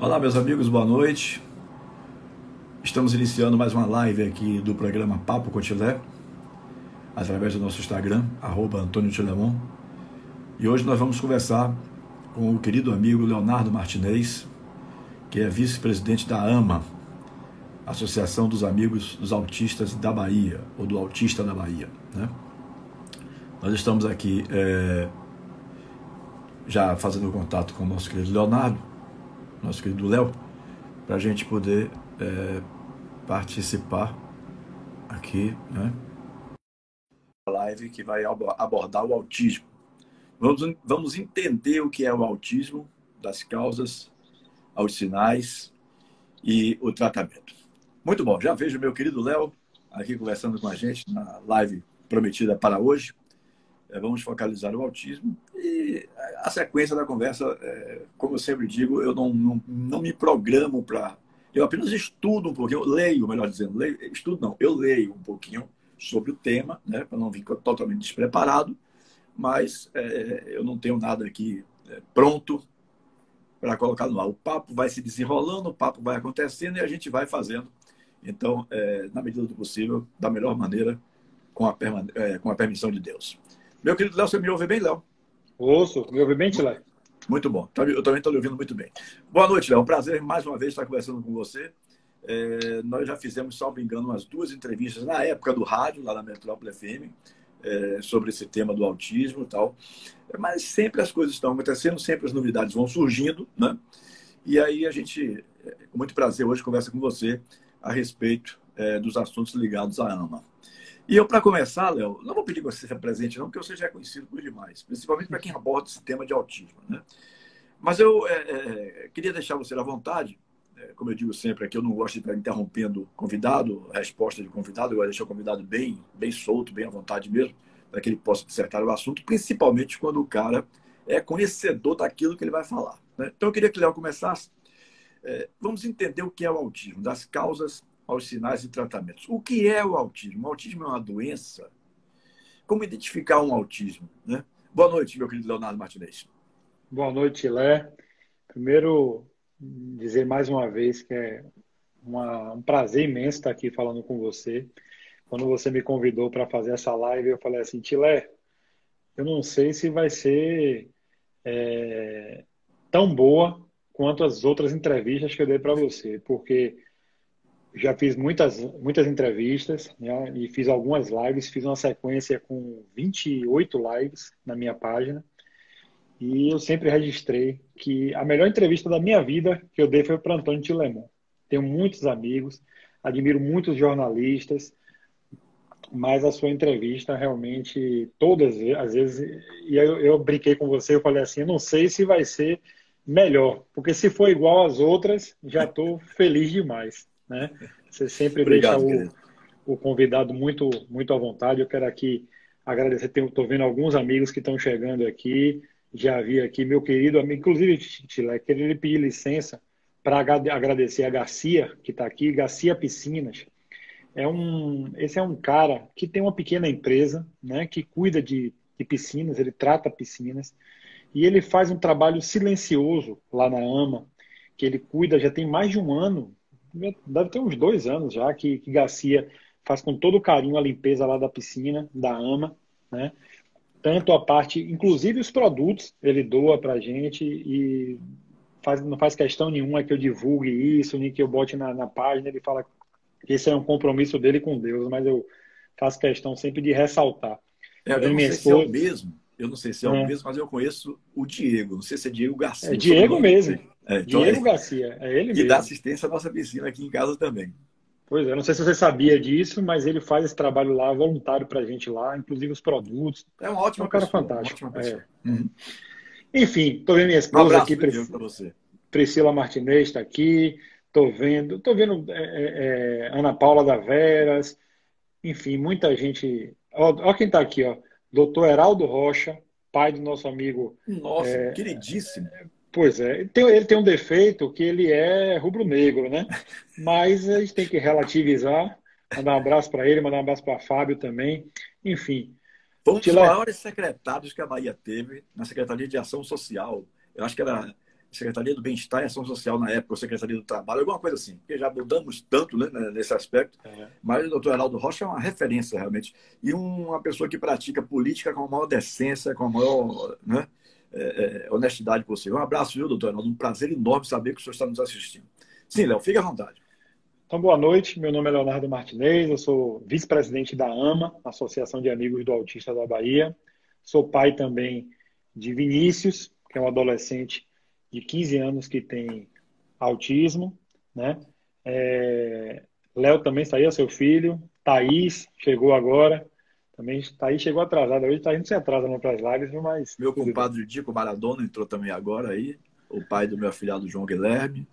Olá, meus amigos, boa noite. Estamos iniciando mais uma live aqui do programa Papo Cotilé, através do nosso Instagram, Antônio Tilemon. E hoje nós vamos conversar com o querido amigo Leonardo Martinez, que é vice-presidente da AMA, Associação dos Amigos dos Autistas da Bahia, ou do Autista da Bahia. Né? Nós estamos aqui é, já fazendo contato com o nosso querido Leonardo, nosso querido Léo, para a gente poder é, participar aqui, né? Live que vai abordar o autismo. Vamos, vamos entender o que é o autismo, das causas, aos sinais e o tratamento. Muito bom, já vejo meu querido Léo aqui conversando com a gente na live prometida para hoje. É, vamos focalizar o autismo e a sequência da conversa, é, como eu sempre digo, eu não, não, não me programo para. Eu apenas estudo um pouquinho, leio, melhor dizendo, leio, estudo não, eu leio um pouquinho sobre o tema, né, para não vir totalmente despreparado, mas é, eu não tenho nada aqui é, pronto para colocar no ar. O papo vai se desenrolando, o papo vai acontecendo e a gente vai fazendo. Então, é, na medida do possível, da melhor maneira, com a, é, com a permissão de Deus. Meu querido Léo, você me ouve bem, Léo? Ouço, me ouve bem, Tilé? Muito bom. Tá eu também estou lhe ouvindo muito bem. Boa noite, Léo. Um prazer mais uma vez estar conversando com você. É, nós já fizemos, salvo engano, umas duas entrevistas na época do rádio, lá na Metrópole FM, é, sobre esse tema do autismo e tal. Mas sempre as coisas estão acontecendo, sempre as novidades vão surgindo, né? E aí a gente, é, com muito prazer, hoje conversa com você a respeito é, dos assuntos ligados à AMA. E eu, para começar, Léo, não vou pedir que você seja presente, não, porque você já é conhecido por demais, principalmente para quem aborda esse tema de autismo. Né? Mas eu é, é, queria deixar você à vontade, é, como eu digo sempre aqui, eu não gosto de estar interrompendo convidado, a resposta de convidado, eu vou deixar o convidado bem, bem solto, bem à vontade mesmo, para que ele possa dissertar o assunto, principalmente quando o cara é conhecedor daquilo que ele vai falar. Né? Então eu queria que o Léo começasse. É, vamos entender o que é o autismo, das causas aos sinais e tratamentos. O que é o autismo? O autismo é uma doença? Como identificar um autismo? Né? Boa noite, meu querido Leonardo Martinez. Boa noite, Lé. Primeiro, dizer mais uma vez que é uma, um prazer imenso estar aqui falando com você. Quando você me convidou para fazer essa live, eu falei assim, Tilé, eu não sei se vai ser é, tão boa quanto as outras entrevistas que eu dei para você, porque já fiz muitas, muitas entrevistas né, e fiz algumas lives, fiz uma sequência com 28 lives na minha página. E eu sempre registrei que a melhor entrevista da minha vida que eu dei foi para Antônio Tilemon. Tenho muitos amigos, admiro muitos jornalistas, mas a sua entrevista realmente, todas as vezes, e eu, eu brinquei com você, eu falei assim, eu não sei se vai ser melhor, porque se for igual às outras, já estou feliz demais né? Você sempre Obrigado, deixa o, o, convidado muito, muito à vontade. Eu quero aqui agradecer. Estou vendo alguns amigos que estão chegando aqui. Já vi aqui meu querido amigo, inclusive, Chile, queria pedir licença para agradecer a Garcia, que está aqui, Garcia Piscinas. É um, esse é um cara que tem uma pequena empresa, né, que cuida de, de piscinas, ele trata piscinas, e ele faz um trabalho silencioso lá na AMA, que ele cuida já tem mais de um ano deve ter uns dois anos já que, que Garcia faz com todo carinho a limpeza lá da piscina, da AMA, né? Tanto a parte, inclusive os produtos, ele doa pra gente e faz, não faz questão nenhuma que eu divulgue isso, nem que eu bote na, na página. Ele fala que esse é um compromisso dele com Deus, mas eu faço questão sempre de ressaltar. É, eu, eu não sei esposa... se é o mesmo, eu não sei se é, é, o mesmo, mas eu conheço o Diego, não sei se é Diego Garcia. É Diego mesmo. É, então Diego é... Garcia, é ele mesmo. E dá assistência à nossa piscina aqui em casa também. Pois é, não sei se você sabia disso, mas ele faz esse trabalho lá, voluntário para a gente lá, inclusive os produtos. É um ótimo é um cara pessoa, fantástico. É. Uhum. Enfim, estou vendo minha esposa um aqui, Pris... você. Priscila Martinez está aqui, estou vendo, estou vendo é, é, é, Ana Paula da Veras, enfim, muita gente. Olha quem está aqui, ó. Doutor Heraldo Rocha, pai do nosso amigo. Nossa, é, queridíssimo. Pois é, ele tem, ele tem um defeito que ele é rubro-negro, né? Mas a gente tem que relativizar. Mandar um abraço para ele, mandar um abraço para Fábio também. Enfim. Foi um dos maiores secretários que a Bahia teve na Secretaria de Ação Social. Eu acho que era Secretaria do Bem-Estar e Ação Social na época, ou Secretaria do Trabalho, alguma coisa assim, porque já mudamos tanto né, nesse aspecto. É. Mas o doutor Heraldo Rocha é uma referência, realmente. E uma pessoa que pratica política com a maior decência, com a maior né, é, é, honestidade possível. Um abraço, viu, doutor Heraldo? Um prazer enorme saber que o senhor está nos assistindo. Sim, Léo, fique à vontade. Então, boa noite. Meu nome é Leonardo Martinez, eu sou vice-presidente da AMA, Associação de Amigos do Autista da Bahia. Sou pai também de Vinícius, que é um adolescente de 15 anos que tem autismo, né? É... Léo também saiu, seu filho. Thaís chegou agora. Também Thaís chegou atrasada. Hoje Thaís não se atrasa para as lives, mas. Meu compadre Dico Maradona entrou também agora aí. O pai do meu afilhado João Guilherme.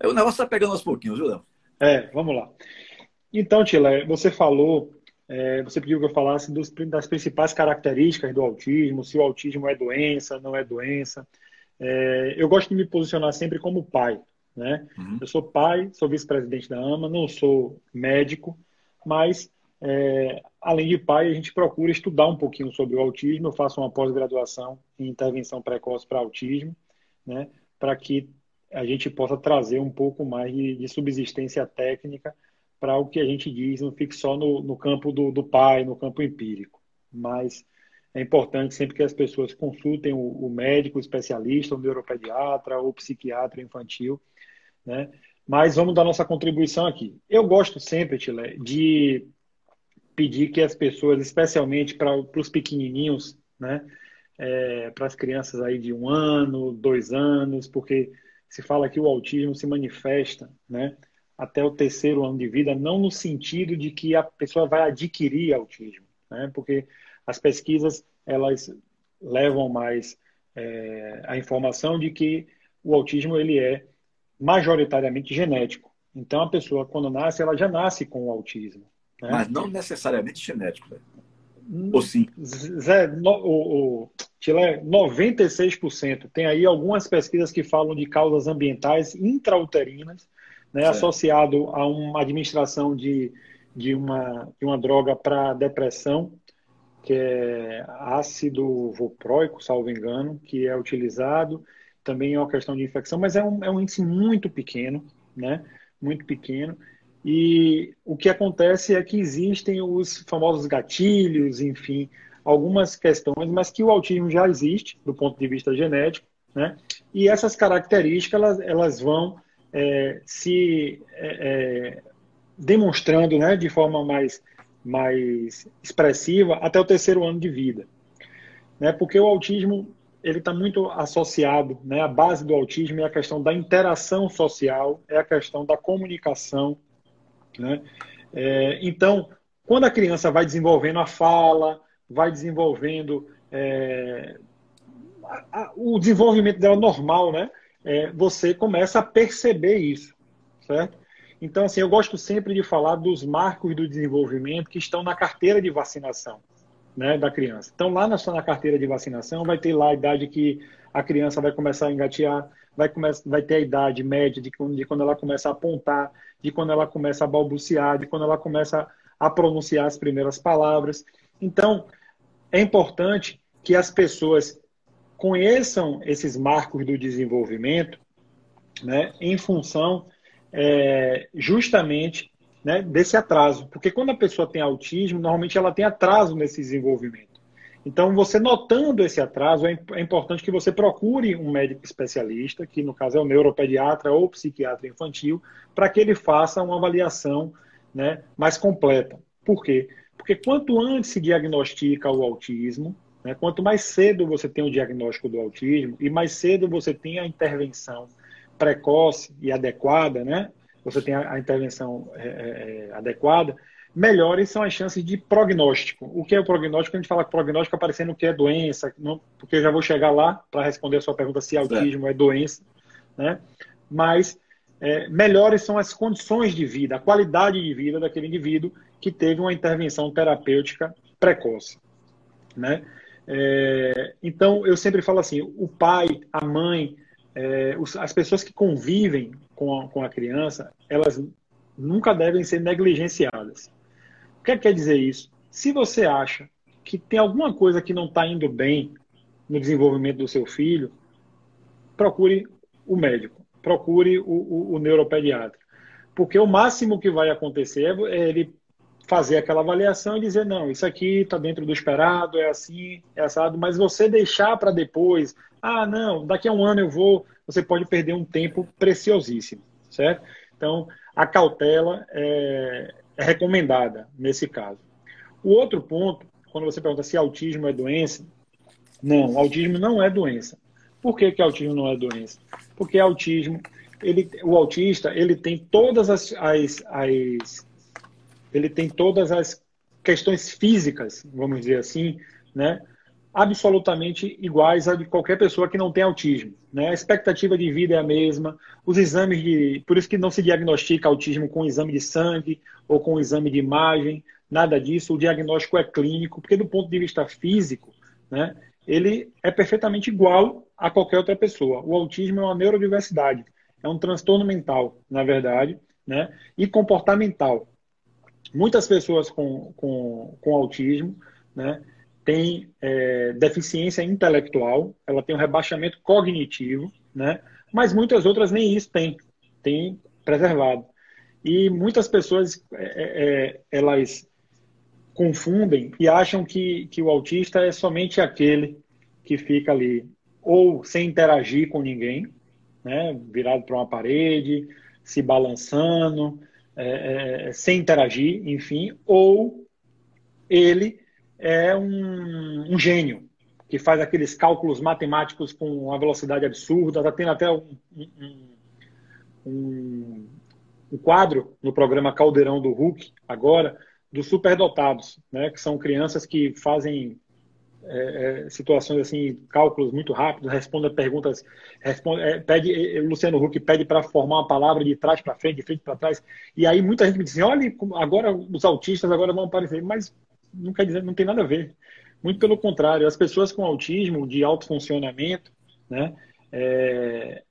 É, o negócio está pegando aos pouquinhos, viu, Léo? É, vamos lá. Então, Tila, você falou, é, você pediu que eu falasse dos, das principais características do autismo, se o autismo é doença, não é doença. É, eu gosto de me posicionar sempre como pai. Né? Uhum. Eu sou pai, sou vice-presidente da AMA, não sou médico, mas é, além de pai, a gente procura estudar um pouquinho sobre o autismo. Eu faço uma pós-graduação em intervenção precoce para autismo, né? para que a gente possa trazer um pouco mais de, de subsistência técnica para o que a gente diz, não fique só no, no campo do, do pai, no campo empírico. Mas é importante sempre que as pessoas consultem o, o médico, o especialista, o neuropediatra ou psiquiatra infantil, né? Mas vamos dar nossa contribuição aqui. Eu gosto sempre, Tile, de pedir que as pessoas, especialmente para os pequenininhos, né? É, para as crianças aí de um ano, dois anos, porque se fala que o autismo se manifesta, né? Até o terceiro ano de vida, não no sentido de que a pessoa vai adquirir autismo, né? Porque as pesquisas elas levam mais é, a informação de que o autismo ele é majoritariamente genético. Então a pessoa quando nasce ela já nasce com o autismo. Né? Mas não necessariamente genético. Né? Ou sim? Zé, no, o, o, Chile, 96%. Tem aí algumas pesquisas que falam de causas ambientais intrauterinas, né, associado a uma administração de, de, uma, de uma droga para depressão que é ácido valproico, salvo engano, que é utilizado. Também é uma questão de infecção, mas é um, é um índice muito pequeno, né? Muito pequeno. E o que acontece é que existem os famosos gatilhos, enfim, algumas questões, mas que o autismo já existe do ponto de vista genético, né? E essas características elas, elas vão é, se é, é, demonstrando, né, de forma mais mais expressiva até o terceiro ano de vida. Né? Porque o autismo ele está muito associado, né? a base do autismo é a questão da interação social, é a questão da comunicação. Né? É, então, quando a criança vai desenvolvendo a fala, vai desenvolvendo é, a, a, o desenvolvimento dela normal, né? É, você começa a perceber isso, certo? Então, assim, eu gosto sempre de falar dos marcos do desenvolvimento que estão na carteira de vacinação né, da criança. Então, lá na, na carteira de vacinação, vai ter lá a idade que a criança vai começar a engatear, vai, começar, vai ter a idade média de, de quando ela começa a apontar, de quando ela começa a balbuciar, de quando ela começa a pronunciar as primeiras palavras. Então, é importante que as pessoas conheçam esses marcos do desenvolvimento né, em função é, justamente né, desse atraso. Porque quando a pessoa tem autismo, normalmente ela tem atraso nesse desenvolvimento. Então, você notando esse atraso, é, é importante que você procure um médico especialista, que no caso é o neuropediatra ou psiquiatra infantil, para que ele faça uma avaliação né, mais completa. Por quê? Porque quanto antes se diagnostica o autismo, né, quanto mais cedo você tem o diagnóstico do autismo e mais cedo você tem a intervenção precoce e adequada, né? Você tem a, intervenção é, é, adequada, melhores são as chances de prognóstico. O que é o prognóstico? A gente fala que prognóstico aparecendo o que é doença, não, porque eu já vou chegar lá para responder a sua pergunta se autismo é, é doença, né? Mas é, melhores são as condições de vida, a qualidade de vida daquele indivíduo que teve uma intervenção terapêutica precoce, né? É, então eu sempre falo assim, o pai, a mãe, é, os, as pessoas que convivem com a, com a criança, elas nunca devem ser negligenciadas. Que, é que quer dizer isso? Se você acha que tem alguma coisa que não está indo bem no desenvolvimento do seu filho, procure o médico, procure o, o, o neuropediatra. Porque o máximo que vai acontecer é ele fazer aquela avaliação e dizer, não, isso aqui está dentro do esperado, é assim, é assado, mas você deixar para depois, ah, não, daqui a um ano eu vou, você pode perder um tempo preciosíssimo, certo? Então, a cautela é, é recomendada nesse caso. O outro ponto, quando você pergunta se autismo é doença, não, autismo não é doença. Por que, que autismo não é doença? Porque autismo, ele, o autista, ele tem todas as, as, as ele tem todas as questões físicas, vamos dizer assim, né, absolutamente iguais a de qualquer pessoa que não tem autismo. Né? A expectativa de vida é a mesma, os exames de. Por isso que não se diagnostica autismo com exame de sangue ou com exame de imagem, nada disso. O diagnóstico é clínico, porque do ponto de vista físico, né, ele é perfeitamente igual a qualquer outra pessoa. O autismo é uma neurodiversidade, é um transtorno mental, na verdade, né, e comportamental muitas pessoas com, com, com autismo né, têm é, deficiência intelectual, ela tem um rebaixamento cognitivo, né, mas muitas outras nem isso têm, têm preservado. E muitas pessoas é, é, é, elas confundem e acham que, que o autista é somente aquele que fica ali ou sem interagir com ninguém, né, virado para uma parede, se balançando, é, é, sem interagir, enfim, ou ele é um, um, gênio que faz aqueles cálculos matemáticos com uma velocidade absurda, está tendo até um, um, um, quadro no programa Caldeirão do Hulk, agora, dos superdotados, né, que são crianças que fazem é, é, situações assim, cálculos muito rápidos, responde a perguntas, responde, é, pede, é, é, Luciano Huck pede para formar uma palavra de trás para frente, de frente para trás, e aí muita gente me diz assim, olha, agora os autistas agora vão aparecer, mas não quer dizer, não tem nada a ver. Muito pelo contrário, as pessoas com autismo de alto funcionamento, né, é,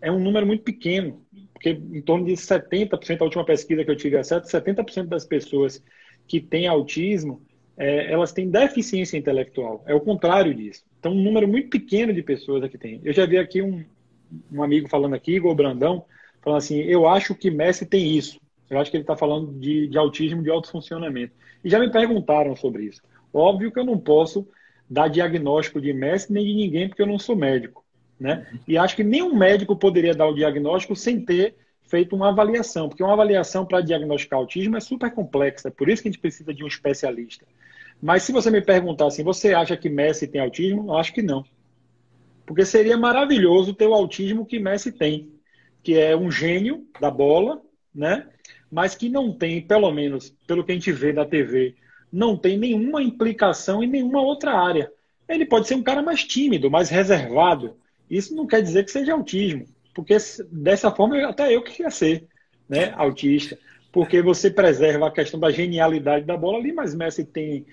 é um número muito pequeno, porque em torno de 70%, a última pesquisa que eu tive acesso, 70% das pessoas que têm autismo é, elas têm deficiência intelectual. É o contrário disso. Então, um número muito pequeno de pessoas aqui tem. Eu já vi aqui um, um amigo falando aqui, Igor Brandão, falando assim: eu acho que Messi tem isso. Eu acho que ele está falando de, de autismo de alto funcionamento. E já me perguntaram sobre isso. Óbvio que eu não posso dar diagnóstico de Messi nem de ninguém, porque eu não sou médico. Né? E acho que nenhum médico poderia dar o diagnóstico sem ter feito uma avaliação, porque uma avaliação para diagnosticar autismo é super complexa, é por isso que a gente precisa de um especialista. Mas se você me perguntar assim, você acha que Messi tem autismo? Eu acho que não. Porque seria maravilhoso ter o autismo que Messi tem, que é um gênio da bola, né? Mas que não tem, pelo menos pelo que a gente vê da TV, não tem nenhuma implicação em nenhuma outra área. Ele pode ser um cara mais tímido, mais reservado. Isso não quer dizer que seja autismo, porque dessa forma até eu queria ser, né, autista porque você preserva a questão da genialidade da bola ali, mas Messi tem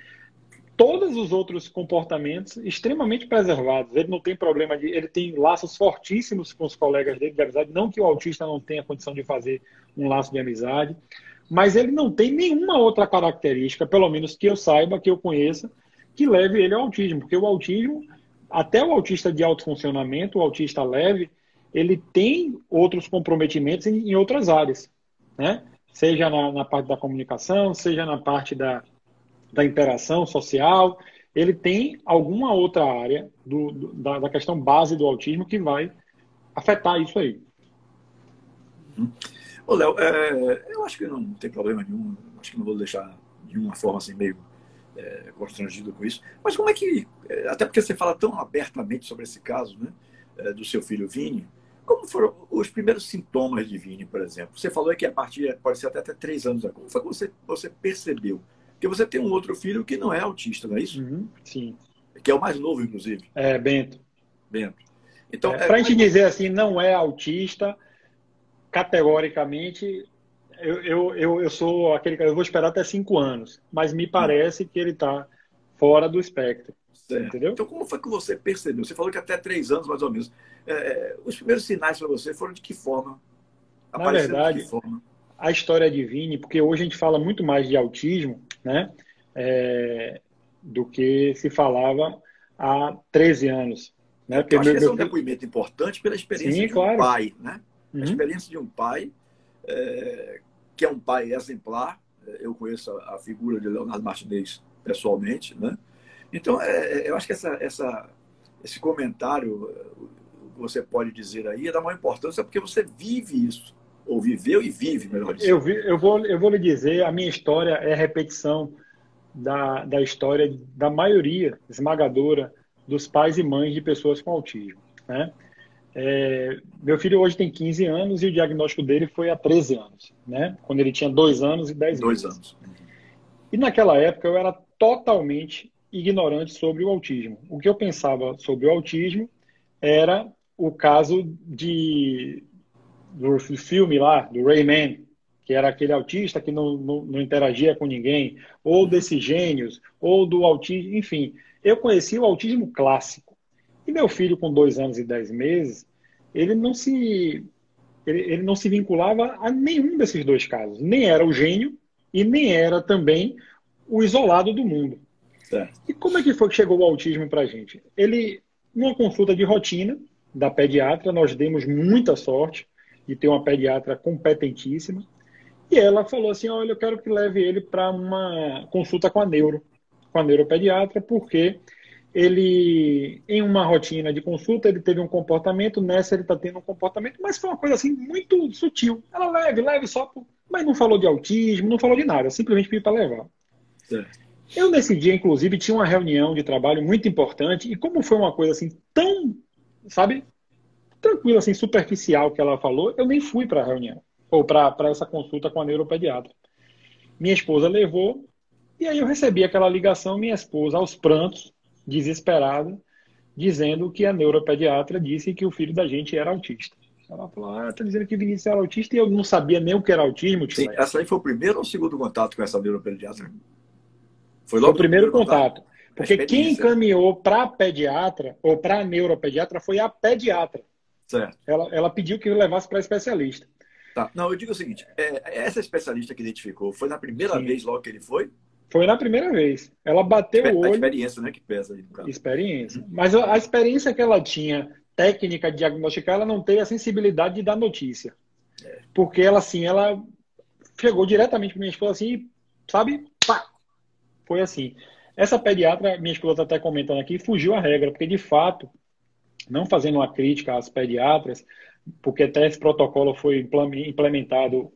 todos os outros comportamentos extremamente preservados. Ele não tem problema de. Ele tem laços fortíssimos com os colegas dele de amizade. Não que o autista não tenha condição de fazer um laço de amizade, mas ele não tem nenhuma outra característica, pelo menos que eu saiba, que eu conheça, que leve ele ao autismo. Porque o autismo, até o autista de alto funcionamento, o autista leve, ele tem outros comprometimentos em, em outras áreas. Né? seja na, na parte da comunicação, seja na parte da, da interação social, ele tem alguma outra área do, do, da, da, questão base do autismo que vai afetar isso aí. Uhum. Ô, Léo, é, eu acho que não tem problema nenhum, acho que não vou deixar de uma forma assim meio é, constrangido com isso, mas como é que, é, até porque você fala tão abertamente sobre esse caso, né, é, do seu filho Vini, como foram os primeiros sintomas de Vini, por exemplo? Você falou que a partir pode ser até, até três anos. Como foi que você, você percebeu? Porque você tem um outro filho que não é autista, não é isso? Uhum, sim. Que é o mais novo, inclusive. É, Bento. Bento. Então, é, é, Para a gente dizer assim, não é autista, categoricamente, eu, eu, eu, eu sou aquele eu vou esperar até cinco anos, mas me parece que ele está fora do espectro. Certo. Entendeu? Então, como foi que você percebeu? Você falou que até três anos, mais ou menos. É, é os primeiros sinais para você foram de que forma? Na verdade, forma? a história de Vini, porque hoje a gente fala muito mais de autismo, né? É, do que se falava há 13 anos. Né? Porque Eu acho meu, que esse é um depoimento importante pela experiência Sim, de um pai, né? Uhum. A experiência de um pai, é, que é um pai exemplar. Eu conheço a, a figura de Leonardo Martinez pessoalmente, né? Então, é, é eu acho que essa, essa, esse comentário que você pode dizer aí é da maior importância porque você vive isso, ou viveu e vive, melhor dizendo. Eu, vi, eu, vou, eu vou lhe dizer, a minha história é repetição da, da história da maioria esmagadora dos pais e mães de pessoas com autismo. Né? É, meu filho hoje tem 15 anos e o diagnóstico dele foi há 13 anos, né? quando ele tinha 2 anos e 10 dois meses. anos. E naquela época eu era totalmente ignorante sobre o autismo. O que eu pensava sobre o autismo era o caso de do filme lá, do Rayman, que era aquele autista que não, não, não, interagia com ninguém, ou desses gênios, ou do autismo, enfim. Eu conheci o autismo clássico. E meu filho, com dois anos e dez meses, ele não se ele, ele não se vinculava a nenhum desses dois casos. Nem era o gênio e nem era também o isolado do mundo. Certo. E como é que foi que chegou o autismo para a gente? Ele, numa consulta de rotina da pediatra, nós demos muita sorte de ter uma pediatra competentíssima. E ela falou assim: Olha, eu quero que leve ele para uma consulta com a neuro, com a neuropediatra, porque ele, em uma rotina de consulta, ele teve um comportamento, nessa ele está tendo um comportamento, mas foi uma coisa assim muito sutil. Ela leve, leve só, por... mas não falou de autismo, não falou de nada, simplesmente pediu para levar. Certo. Eu, nesse dia, inclusive, tinha uma reunião de trabalho muito importante, e como foi uma coisa assim tão, sabe, tranquila, assim, superficial que ela falou, eu nem fui para a reunião ou para essa consulta com a neuropediatra. Minha esposa levou, e aí eu recebi aquela ligação, minha esposa, aos prantos, desesperada, dizendo que a neuropediatra disse que o filho da gente era autista. Ela falou, ah, tá dizendo que Vinícius era autista e eu não sabia nem o que era autismo. Sim, essa aí foi o primeiro ou o segundo contato com essa neuropediatra? Foi logo foi o primeiro, primeiro contato. contato. Porque quem encaminhou para a pediatra ou para a neuropediatra foi a pediatra. Certo. Ela, ela pediu que eu levasse para especialista. Tá. Não, eu digo o seguinte: é, essa especialista que identificou, foi na primeira Sim. vez logo que ele foi? Foi na primeira vez. Ela bateu o olho. A experiência, né, que pesa aí. Experiência. Mas a, a experiência que ela tinha, técnica de diagnosticar, ela não teve a sensibilidade de dar notícia. É. Porque ela, assim, ela chegou diretamente para minha esposa assim, sabe? Pá! Foi assim. Essa pediatra, minha esposa está até comentando aqui, fugiu a regra, porque de fato, não fazendo uma crítica às pediatras, porque até esse protocolo foi implementado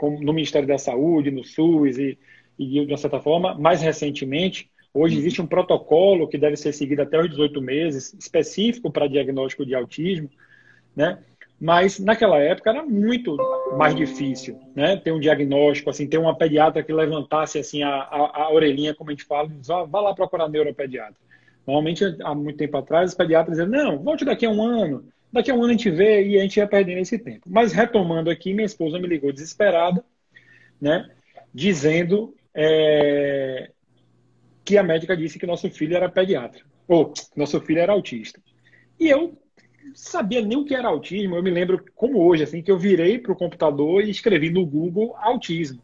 no Ministério da Saúde, no SUS e, e de uma certa forma, mais recentemente, hoje uhum. existe um protocolo que deve ser seguido até os 18 meses, específico para diagnóstico de autismo, né? Mas naquela época era muito mais difícil, né? Ter um diagnóstico, assim, ter uma pediatra que levantasse assim a, a, a orelhinha, como a gente fala, e diz, ah, vá lá procurar neuropediatra. Normalmente, há muito tempo atrás, os pediatras diziam, não, volte daqui a um ano, Daqui a um ano a gente vê e a gente ia perdendo esse tempo. Mas retomando aqui, minha esposa me ligou desesperada, né? Dizendo é, que a médica disse que nosso filho era pediatra. Ou nosso filho era autista. E eu sabia nem o que era autismo. Eu me lembro, como hoje, assim, que eu virei para o computador e escrevi no Google autismo.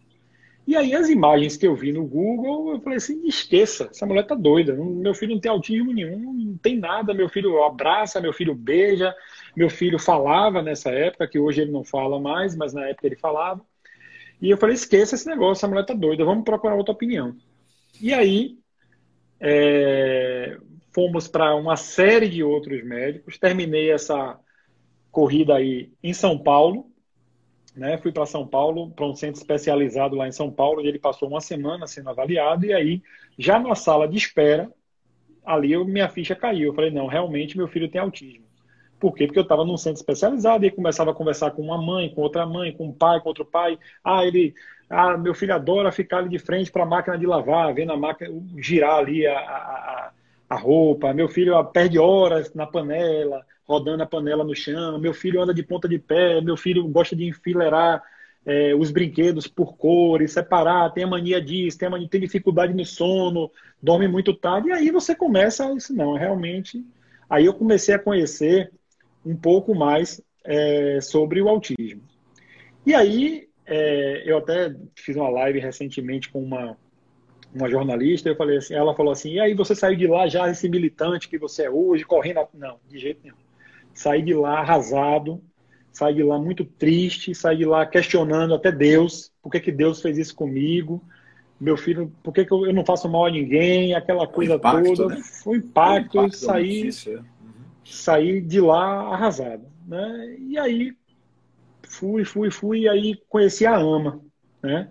E aí as imagens que eu vi no Google, eu falei assim, esqueça, essa mulher tá doida. Meu filho não tem autismo nenhum, não tem nada. Meu filho abraça, meu filho beija, meu filho falava nessa época, que hoje ele não fala mais, mas na época ele falava. E eu falei, esqueça esse negócio, essa mulher tá doida, vamos procurar outra opinião. E aí, é, fomos para uma série de outros médicos, terminei essa corrida aí em São Paulo, né? Fui para São Paulo, para um centro especializado lá em São Paulo, e ele passou uma semana sendo avaliado, e aí, já na sala de espera, ali eu, minha ficha caiu. Eu falei, não, realmente meu filho tem autismo. Por quê? Porque eu estava num centro especializado e começava a conversar com uma mãe, com outra mãe, com um pai, com outro pai. Ah, ele, ah, meu filho adora ficar ali de frente para a máquina de lavar, vendo a máquina girar ali a, a, a roupa. Meu filho ah, perde horas na panela, rodando a panela no chão. Meu filho anda de ponta de pé. Meu filho gosta de enfileirar é, os brinquedos por cores, separar. Tem a mania disso, tem, a mania, tem dificuldade no sono, dorme muito tarde. E aí você começa, isso não, realmente. Aí eu comecei a conhecer um pouco mais é, sobre o autismo. E aí, é, eu até fiz uma live recentemente com uma, uma jornalista, eu falei assim, ela falou assim, e aí você saiu de lá já esse militante que você é hoje, correndo, não, de jeito nenhum. Saí de lá arrasado, saí de lá muito triste, saí de lá questionando até Deus, por que, que Deus fez isso comigo, meu filho, por que, que eu não faço mal a ninguém, aquela coisa impacto, toda. Né? Foi um impacto, impacto saí, é. uhum. saí de lá arrasado. Né? E aí fui, fui, fui, e aí conheci a AMA. Né?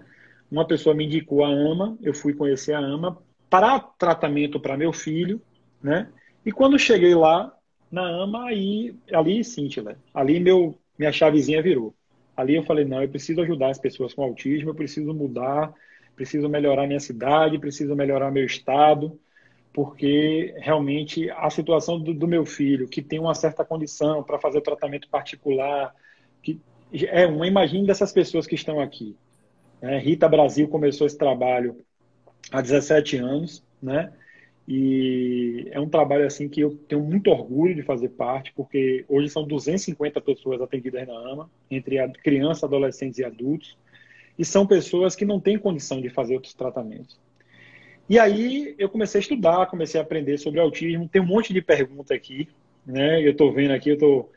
Uma pessoa me indicou a AMA, eu fui conhecer a AMA para tratamento para meu filho, né? E quando cheguei lá na AMA, aí, ali sim, ali meu, minha chavezinha virou. Ali eu falei, não, eu preciso ajudar as pessoas com autismo, eu preciso mudar, preciso melhorar minha cidade, preciso melhorar meu estado, porque realmente a situação do, do meu filho, que tem uma certa condição para fazer tratamento particular, que é uma, imagine dessas pessoas que estão aqui. Né? Rita Brasil começou esse trabalho há 17 anos, né? E é um trabalho assim que eu tenho muito orgulho de fazer parte, porque hoje são 250 pessoas atendidas na AMA, entre crianças, adolescentes e adultos, e são pessoas que não têm condição de fazer outros tratamentos. E aí eu comecei a estudar, comecei a aprender sobre autismo. Tem um monte de pergunta aqui, né? Eu estou vendo aqui, eu estou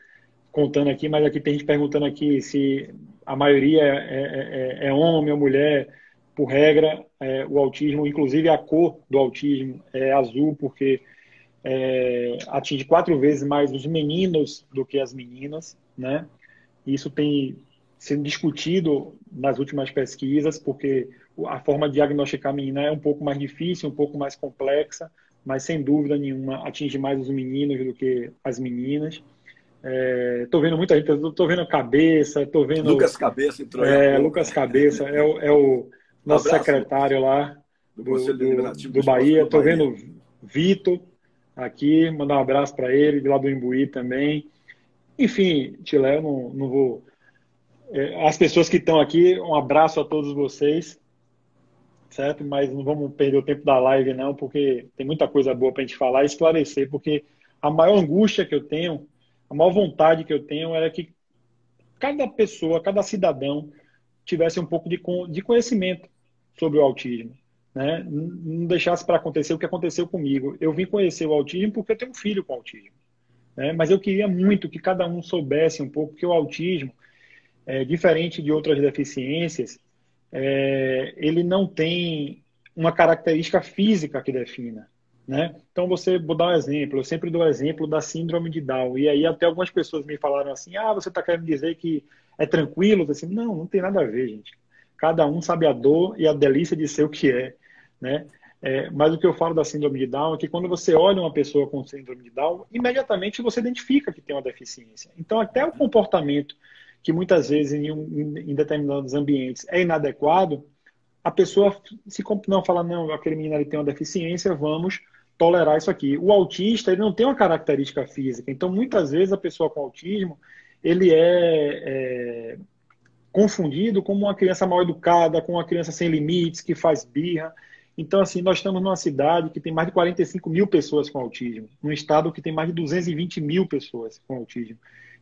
contando aqui, mas aqui tem gente perguntando aqui se a maioria é, é, é, é homem ou mulher. Por regra, é, o autismo, inclusive a cor do autismo é azul, porque é, atinge quatro vezes mais os meninos do que as meninas, né? Isso tem sendo discutido nas últimas pesquisas, porque a forma de diagnosticar a menina é um pouco mais difícil, um pouco mais complexa, mas sem dúvida nenhuma atinge mais os meninos do que as meninas. Estou é, vendo muita gente, estou vendo Cabeça, estou vendo. Lucas Cabeça entrou É, Lucas Cabeça, é o, é o nosso um secretário lá do, do, do, do Bahia. Estou vendo Vitor aqui, mandar um abraço para ele, de lá do Imbuí também. Enfim, Tilé, eu não, não vou. É, as pessoas que estão aqui, um abraço a todos vocês, certo? Mas não vamos perder o tempo da live, não, porque tem muita coisa boa para a gente falar e esclarecer, porque a maior angústia que eu tenho a maior vontade que eu tenho era que cada pessoa, cada cidadão tivesse um pouco de, de conhecimento sobre o autismo. Né? Não deixasse para acontecer o que aconteceu comigo. Eu vim conhecer o autismo porque eu tenho um filho com autismo. Né? Mas eu queria muito que cada um soubesse um pouco que o autismo, é, diferente de outras deficiências, é, ele não tem uma característica física que defina. Né? Então, você, vou dar um exemplo, eu sempre dou o exemplo da síndrome de Down. E aí, até algumas pessoas me falaram assim: ah, você está querendo dizer que é tranquilo? Assim, não, não tem nada a ver, gente. Cada um sabe a dor e a delícia de ser o que é. Né? É, mas o que eu falo da síndrome de Down é que quando você olha uma pessoa com síndrome de Down, imediatamente você identifica que tem uma deficiência. Então, até o comportamento que muitas vezes em, um, em determinados ambientes é inadequado, a pessoa se não fala, não, aquele menino ali tem uma deficiência, vamos tolerar isso aqui. O autista ele não tem uma característica física, então muitas vezes a pessoa com autismo ele é, é confundido como uma criança mal educada, com uma criança sem limites, que faz birra. Então, assim, nós estamos numa cidade que tem mais de 45 mil pessoas com autismo, num estado que tem mais de 220 mil pessoas com autismo.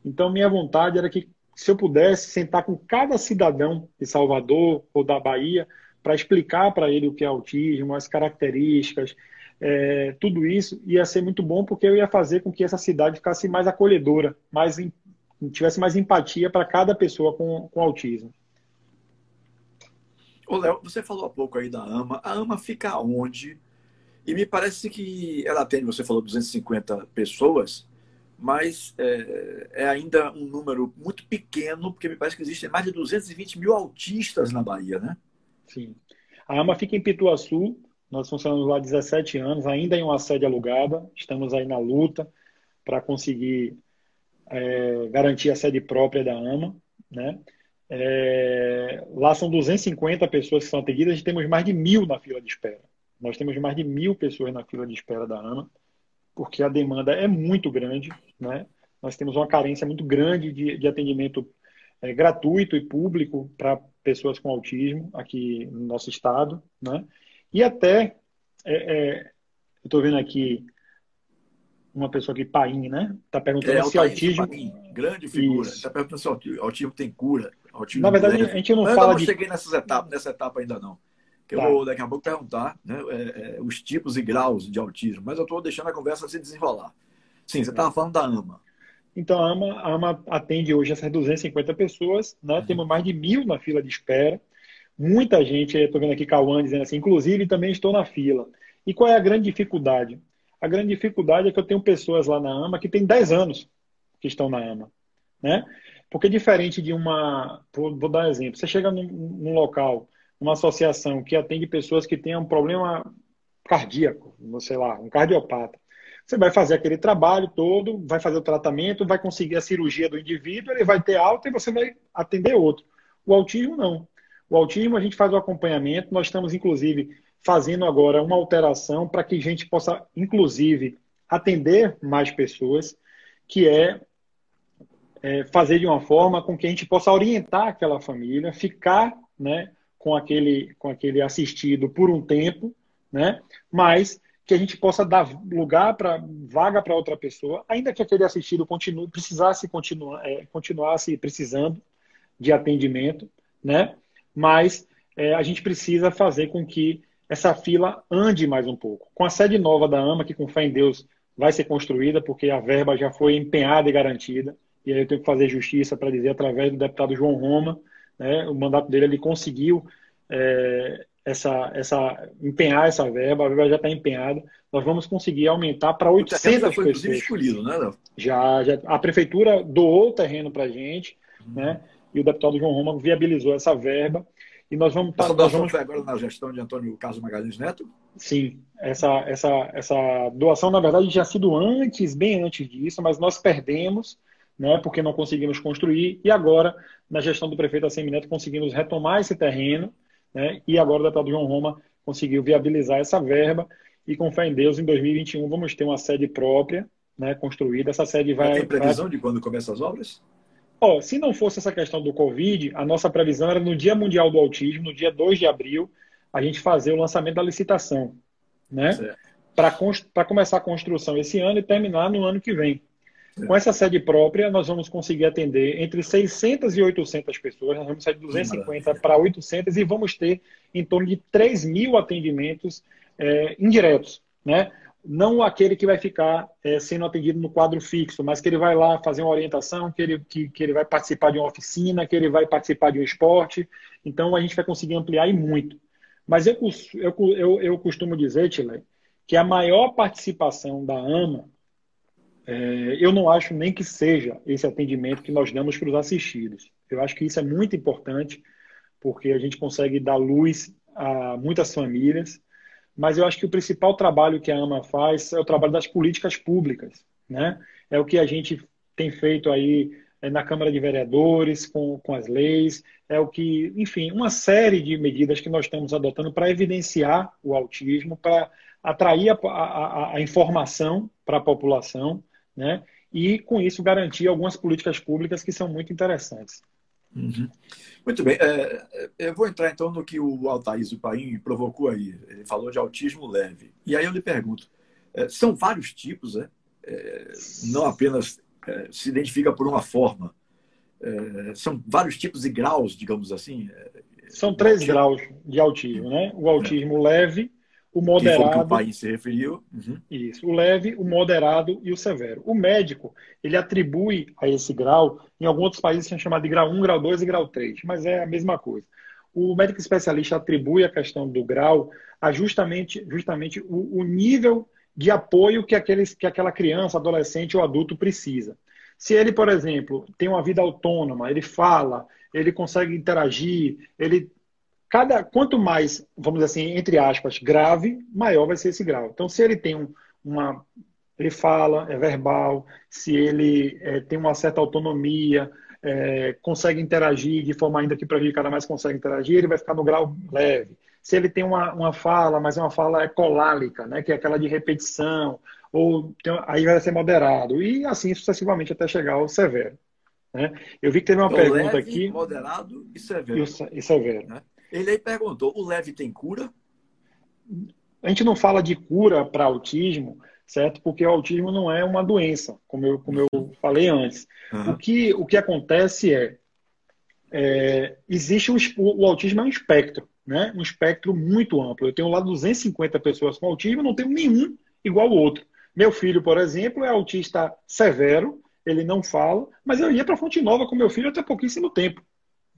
Então, minha vontade era que, se eu pudesse, sentar com cada cidadão de Salvador ou da Bahia para explicar para ele o que é autismo, as características, é, tudo isso ia ser muito bom porque eu ia fazer com que essa cidade ficasse mais acolhedora, mais tivesse mais empatia para cada pessoa com, com autismo. Ô, Léo, você falou há pouco aí da AMA. A AMA fica onde? E me parece que ela tem, você falou 250 pessoas, mas é, é, ainda um número muito pequeno, porque me parece que existem mais de 220 mil autistas na Bahia, né? Sim. A AMA fica em Pituaçu, nós funcionamos lá há 17 anos, ainda em uma sede alugada, estamos aí na luta para conseguir é, garantir a sede própria da AMA. Né? É, lá são 250 pessoas que são atendidas e temos mais de mil na fila de espera. Nós temos mais de mil pessoas na fila de espera da AMA, porque a demanda é muito grande. Né? Nós temos uma carência muito grande de, de atendimento é, gratuito e público para pessoas com autismo aqui no nosso estado. Né? E até, é, é, eu estou vendo aqui uma pessoa aqui, Paim, né? Está perguntando é, se autismo. Paim, grande figura. Está perguntando se autismo tem cura. Autismo Na verdade, a gente não fala. Eu não de... cheguei nessas etapas, nessa etapa ainda não. Eu tá. vou daqui a pouco perguntar né, é, é, os tipos e graus de autismo, mas eu estou deixando a conversa se desenrolar. Sim, você estava falando da AMA. Então, a AMA, a AMA atende hoje essas 250 pessoas, né? Uhum. temos mais de mil na fila de espera. Muita gente, estou vendo aqui Cauã dizendo assim, inclusive também estou na fila. E qual é a grande dificuldade? A grande dificuldade é que eu tenho pessoas lá na AMA que têm 10 anos que estão na AMA. Né? Porque diferente de uma. Vou, vou dar um exemplo. Você chega num, num, local, numa associação que atende pessoas que têm um problema cardíaco, sei lá, um cardiopata. Você vai fazer aquele trabalho todo, vai fazer o tratamento, vai conseguir a cirurgia do indivíduo, ele vai ter alta e você vai atender outro. O autismo não. O autismo a gente faz o acompanhamento, nós estamos inclusive fazendo agora uma alteração para que a gente possa inclusive atender mais pessoas, que é, é, fazer de uma forma com que a gente possa orientar aquela família, ficar né, com, aquele, com aquele assistido por um tempo, né, mas que a gente possa dar lugar para vaga para outra pessoa, ainda que aquele assistido continue, precisasse continuar, é, continuasse precisando de atendimento, né? Mas é, a gente precisa fazer com que essa fila ande mais um pouco. Com a sede nova da AMA, que com fé em Deus vai ser construída, porque a verba já foi empenhada e garantida, e aí eu tenho que fazer justiça para dizer, através do deputado João Roma, né, o mandato dele, ele conseguiu é, essa, essa, empenhar essa verba, a verba já está empenhada, nós vamos conseguir aumentar para 800 já foi, pessoas. escolhido, né, Léo? Já, já, a prefeitura doou o terreno para a gente, uhum. né, e o deputado João Roma viabilizou essa verba, e nós vamos... Essa doação vamos... foi agora na gestão de Antônio Carlos Magalhães Neto? Sim, essa, essa, essa doação, na verdade, tinha sido antes, bem antes disso, mas nós perdemos, né, porque não conseguimos construir, e agora, na gestão do prefeito Assemineto, conseguimos retomar esse terreno, né? E agora o deputado João Roma conseguiu viabilizar essa verba e com fé em Deus, em 2021 vamos ter uma sede própria, né, construída. Essa sede vai. tem previsão vai... de quando começam as obras? Oh, se não fosse essa questão do Covid, a nossa previsão era no Dia Mundial do Autismo, no dia 2 de abril, a gente fazer o lançamento da licitação, né? Para começar a construção esse ano e terminar no ano que vem. Com essa sede própria, nós vamos conseguir atender entre 600 e 800 pessoas. Nós vamos sair de 250 para 800 e vamos ter em torno de 3 mil atendimentos é, indiretos, né? Não aquele que vai ficar é, sendo atendido no quadro fixo, mas que ele vai lá fazer uma orientação, que ele, que, que ele vai participar de uma oficina, que ele vai participar de um esporte. Então, a gente vai conseguir ampliar e muito. Mas eu, eu, eu, eu costumo dizer, Tile, que a maior participação da AMA é, eu não acho nem que seja esse atendimento que nós damos para os assistidos. Eu acho que isso é muito importante, porque a gente consegue dar luz a muitas famílias, mas eu acho que o principal trabalho que a AMA faz é o trabalho das políticas públicas. Né? É o que a gente tem feito aí é, na Câmara de Vereadores, com, com as leis, é o que, enfim, uma série de medidas que nós estamos adotando para evidenciar o autismo, para atrair a, a, a informação para a população né? e, com isso, garantir algumas políticas públicas que são muito interessantes. Uhum. Muito bem. É, é eu vou entrar, então, no que o Altair Paim provocou aí. Ele falou de autismo leve. E aí eu lhe pergunto, é, são vários tipos, né? É, não apenas é, se identifica por uma forma. É, são vários tipos e graus, digamos assim. São três graus de autismo, né? O autismo leve, o moderado. Que, que o país se referiu. Uhum. Isso, o leve, o moderado e o severo. O médico, ele atribui a esse grau, em alguns outros países são chamados de grau 1, grau 2 e grau 3, mas é a mesma coisa. O médico especialista atribui a questão do grau a justamente, justamente o, o nível de apoio que, aqueles, que aquela criança, adolescente ou adulto precisa. Se ele, por exemplo, tem uma vida autônoma, ele fala, ele consegue interagir, ele cada quanto mais, vamos dizer assim, entre aspas, grave, maior vai ser esse grau. Então, se ele tem um, uma. Ele fala, é verbal, se ele é, tem uma certa autonomia, é, consegue interagir de forma ainda que prejudicada, mas consegue interagir, ele vai ficar no grau leve. Se ele tem uma, uma fala, mas é uma fala ecolálica, né, que é aquela de repetição, ou tem, aí vai ser moderado, e assim sucessivamente até chegar ao severo. Né? Eu vi que teve uma então, pergunta leve, aqui. Moderado e severo. E, e severo. Né? Ele aí perguntou: o leve tem cura? A gente não fala de cura para autismo, certo? Porque o autismo não é uma doença, como eu, como eu falei antes. Uhum. O, que, o que acontece é, é existe o, o autismo é um espectro, né? Um espectro muito amplo. Eu tenho lá 250 pessoas com autismo, não tenho nenhum igual ao outro. Meu filho, por exemplo, é autista severo, ele não fala, mas eu ia para Fonte Nova com meu filho até pouquíssimo tempo.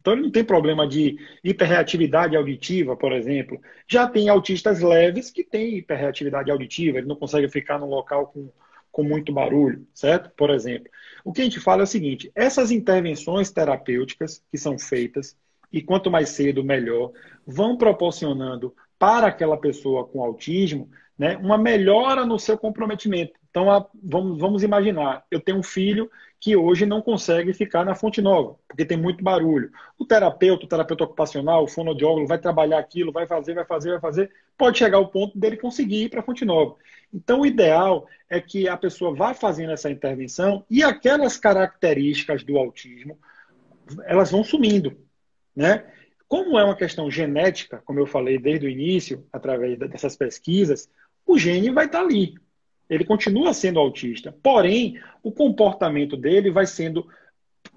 Então ele não tem problema de hiperreatividade auditiva, por exemplo. Já tem autistas leves que têm hiperreatividade auditiva, ele não consegue ficar num local com, com muito barulho, certo? Por exemplo. O que a gente fala é o seguinte: essas intervenções terapêuticas que são feitas, e quanto mais cedo, melhor, vão proporcionando para aquela pessoa com autismo né, uma melhora no seu comprometimento. Então, a, vamos, vamos imaginar, eu tenho um filho que hoje não consegue ficar na fonte nova, porque tem muito barulho. O terapeuta, o terapeuta ocupacional, o fonoaudiólogo vai trabalhar aquilo, vai fazer, vai fazer, vai fazer, pode chegar ao ponto dele conseguir ir para a fonte nova. Então, o ideal é que a pessoa vá fazendo essa intervenção e aquelas características do autismo, elas vão sumindo, né? Como é uma questão genética, como eu falei desde o início, através dessas pesquisas, o gene vai estar ali. Ele continua sendo autista. Porém, o comportamento dele vai sendo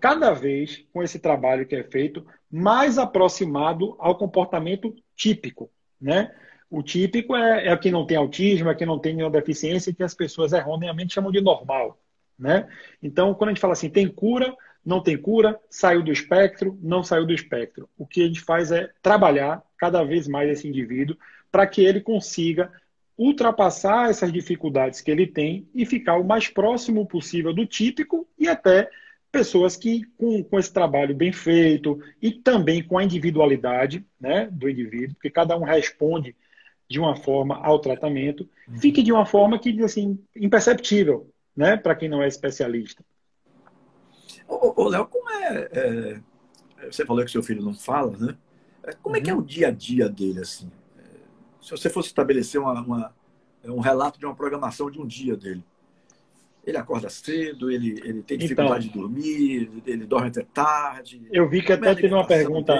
cada vez, com esse trabalho que é feito, mais aproximado ao comportamento típico. Né? O típico é, é quem não tem autismo, é quem não tem nenhuma deficiência, que as pessoas erroneamente chamam de normal. Né? Então, quando a gente fala assim, tem cura, não tem cura, saiu do espectro, não saiu do espectro. O que a gente faz é trabalhar cada vez mais esse indivíduo para que ele consiga ultrapassar essas dificuldades que ele tem e ficar o mais próximo possível do típico e até pessoas que, com, com esse trabalho bem feito e também com a individualidade né, do indivíduo, porque cada um responde de uma forma ao tratamento, uhum. fique de uma forma que, assim, imperceptível né, para quem não é especialista. Ô, Léo, como é, é, Você falou que seu filho não fala, né? É, como é que é o dia a dia dele, assim? Se você fosse estabelecer uma, uma, um relato de uma programação de um dia dele, ele acorda cedo, ele, ele tem dificuldade então, de dormir, ele dorme até tarde. Eu vi que até é teve uma pergunta.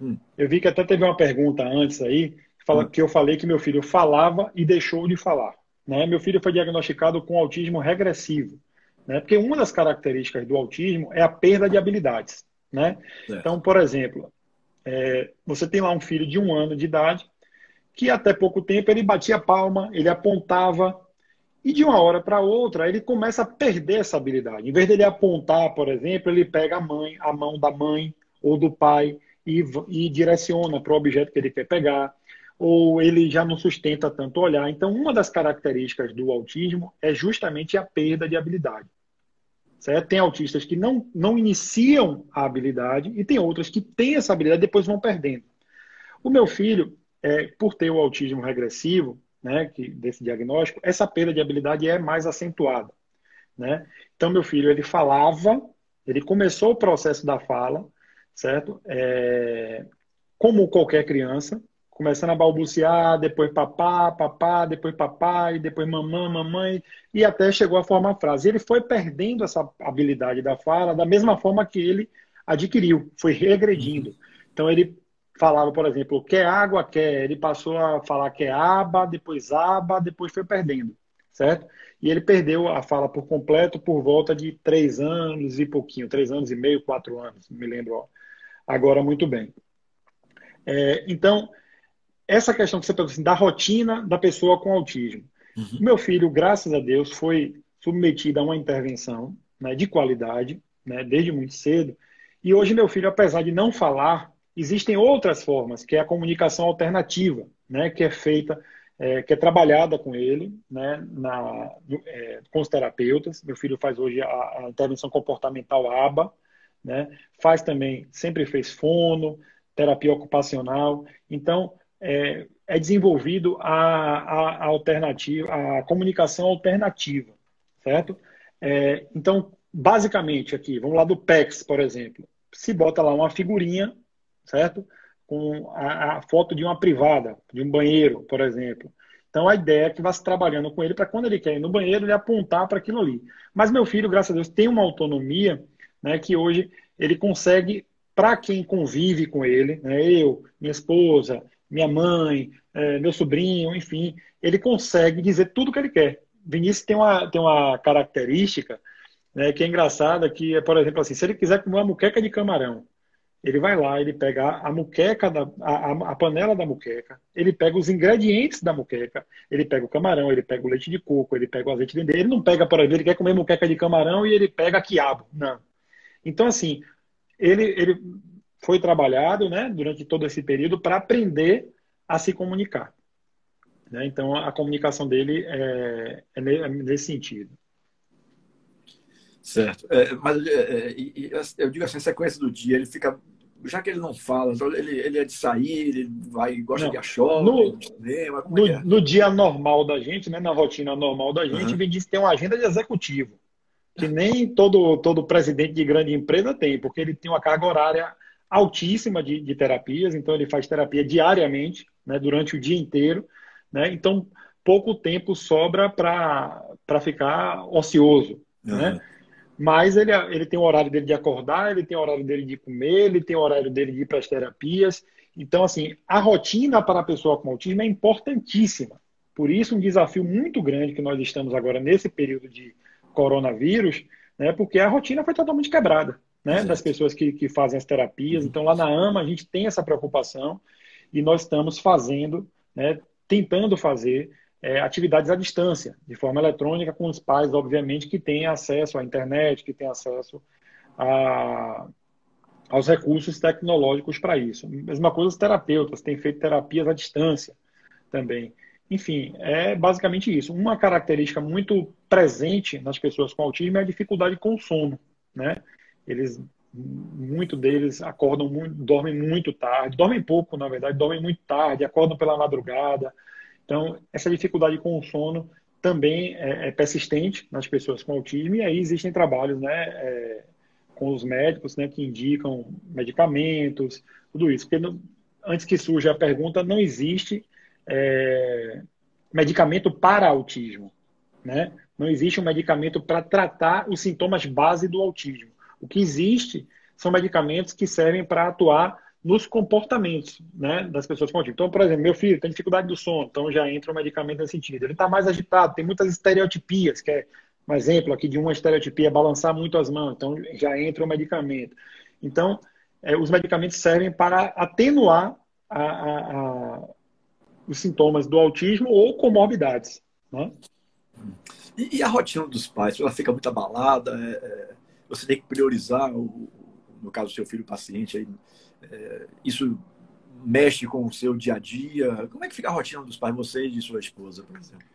Hum. Eu vi que até teve uma pergunta antes aí, que, fala, hum. que eu falei que meu filho falava e deixou de falar. Né? Meu filho foi diagnosticado com autismo regressivo. Né? Porque uma das características do autismo é a perda de habilidades. Né? Então, por exemplo, é, você tem lá um filho de um ano de idade que até pouco tempo ele batia palma, ele apontava, e de uma hora para outra ele começa a perder essa habilidade. Em vez dele apontar, por exemplo, ele pega a mãe, a mão da mãe ou do pai e, e direciona para o objeto que ele quer pegar, ou ele já não sustenta tanto olhar. Então, uma das características do autismo é justamente a perda de habilidade. Certo? Tem autistas que não, não iniciam a habilidade e tem outras que têm essa habilidade e depois vão perdendo. O meu filho, é, por ter o autismo regressivo, né, que, desse diagnóstico, essa perda de habilidade é mais acentuada. Né? Então, meu filho, ele falava, ele começou o processo da fala, certo? É, como qualquer criança, começando a balbuciar, depois papá, papá, depois papai, depois mamãe, mamãe, e até chegou a formar frase. Ele foi perdendo essa habilidade da fala da mesma forma que ele adquiriu, foi regredindo. Então, ele falava, por exemplo, quer água, quer. Ele passou a falar que é aba, depois aba, depois foi perdendo, certo? E ele perdeu a fala por completo por volta de três anos e pouquinho, três anos e meio, quatro anos, me lembro agora muito bem. É, então, essa questão que você perguntou assim, da rotina da pessoa com autismo. Uhum. Meu filho, graças a Deus, foi submetido a uma intervenção né, de qualidade, né, desde muito cedo. E hoje meu filho, apesar de não falar, Existem outras formas, que é a comunicação alternativa, né, que é feita, é, que é trabalhada com ele, né, na, é, com os terapeutas. Meu filho faz hoje a, a intervenção comportamental ABA, né, faz também, sempre fez fono, terapia ocupacional. Então, é, é desenvolvido a, a, a, alternativa, a comunicação alternativa, certo? É, então, basicamente aqui, vamos lá do PEX, por exemplo. Se bota lá uma figurinha certo? Com a, a, foto de uma privada, de um banheiro, por exemplo. Então a ideia é que vá se trabalhando com ele para quando ele quer ir no banheiro, ele apontar para aquilo ali. Mas meu filho, graças a Deus, tem uma autonomia né, que hoje ele consegue, para quem convive com ele, né, eu, minha esposa, minha mãe, é, meu sobrinho, enfim, ele consegue dizer tudo o que ele quer. Vinícius tem uma, tem uma característica né, que é engraçada, que é, por exemplo, assim, se ele quiser comer uma muqueca de camarão, ele vai lá, ele pega a muqueca, da, a, a, panela da muqueca, ele pega os ingredientes da muqueca, ele pega o camarão, ele pega o leite de coco, ele pega o azeite de dendê, ele não pega, por exemplo, ele quer comer muqueca de camarão e ele pega quiabo, não. Então, assim, ele, ele foi trabalhado né, durante todo esse período para aprender a se comunicar. Né? Então, a comunicação dele é, é, é nesse sentido. Certo. É, mas é, é eu digo assim, a sequência do dia, ele fica. Já que ele não fala, então ele, ele é de sair, ele vai, gosta não. de achar no, cinema, no, é? no, dia normal da gente, né, na rotina normal da gente, uhum. que tem uma agenda de executivo, que nem todo, todo presidente de grande empresa tem, porque ele tem uma carga horária altíssima de, de terapias, então ele faz terapia diariamente, né, durante o dia inteiro, né, então pouco tempo sobra para ficar ocioso, uhum. né? Mas ele, ele tem o horário dele de acordar, ele tem o horário dele de comer, ele tem o horário dele de ir para as terapias. Então, assim, a rotina para a pessoa com autismo é importantíssima. Por isso, um desafio muito grande que nós estamos agora nesse período de coronavírus, né, porque a rotina foi totalmente quebrada né, das pessoas que, que fazem as terapias. Então, lá na AMA, a gente tem essa preocupação e nós estamos fazendo, né, tentando fazer é, atividades à distância, de forma eletrônica, com os pais, obviamente, que têm acesso à internet, que têm acesso a, aos recursos tecnológicos para isso. Mesma coisa os terapeutas, têm feito terapias à distância também. Enfim, é basicamente isso. Uma característica muito presente nas pessoas com autismo é a dificuldade com sono, né? Eles, muito deles acordam muito, dormem muito tarde, dormem pouco, na verdade, dormem muito tarde, acordam pela madrugada, então, essa dificuldade com o sono também é, é persistente nas pessoas com autismo, e aí existem trabalhos né, é, com os médicos né, que indicam medicamentos, tudo isso. Porque antes que surja a pergunta, não existe é, medicamento para autismo. Né? Não existe um medicamento para tratar os sintomas base do autismo. O que existe são medicamentos que servem para atuar nos comportamentos né, das pessoas com autismo. Então, por exemplo, meu filho tem dificuldade do sono, então já entra um medicamento nesse sentido. Ele está mais agitado, tem muitas estereotipias, que é um exemplo aqui de uma estereotipia, balançar muito as mãos, então já entra o medicamento. Então, é, os medicamentos servem para atenuar a, a, a, os sintomas do autismo ou comorbidades. Né? E, e, a rotina dos pais? Ela fica muito abalada? É, é, você tem que priorizar, o, no caso do seu filho paciente, aí, é, isso mexe com o seu dia a dia? Como é que fica a rotina dos pais, você e de sua esposa, por exemplo?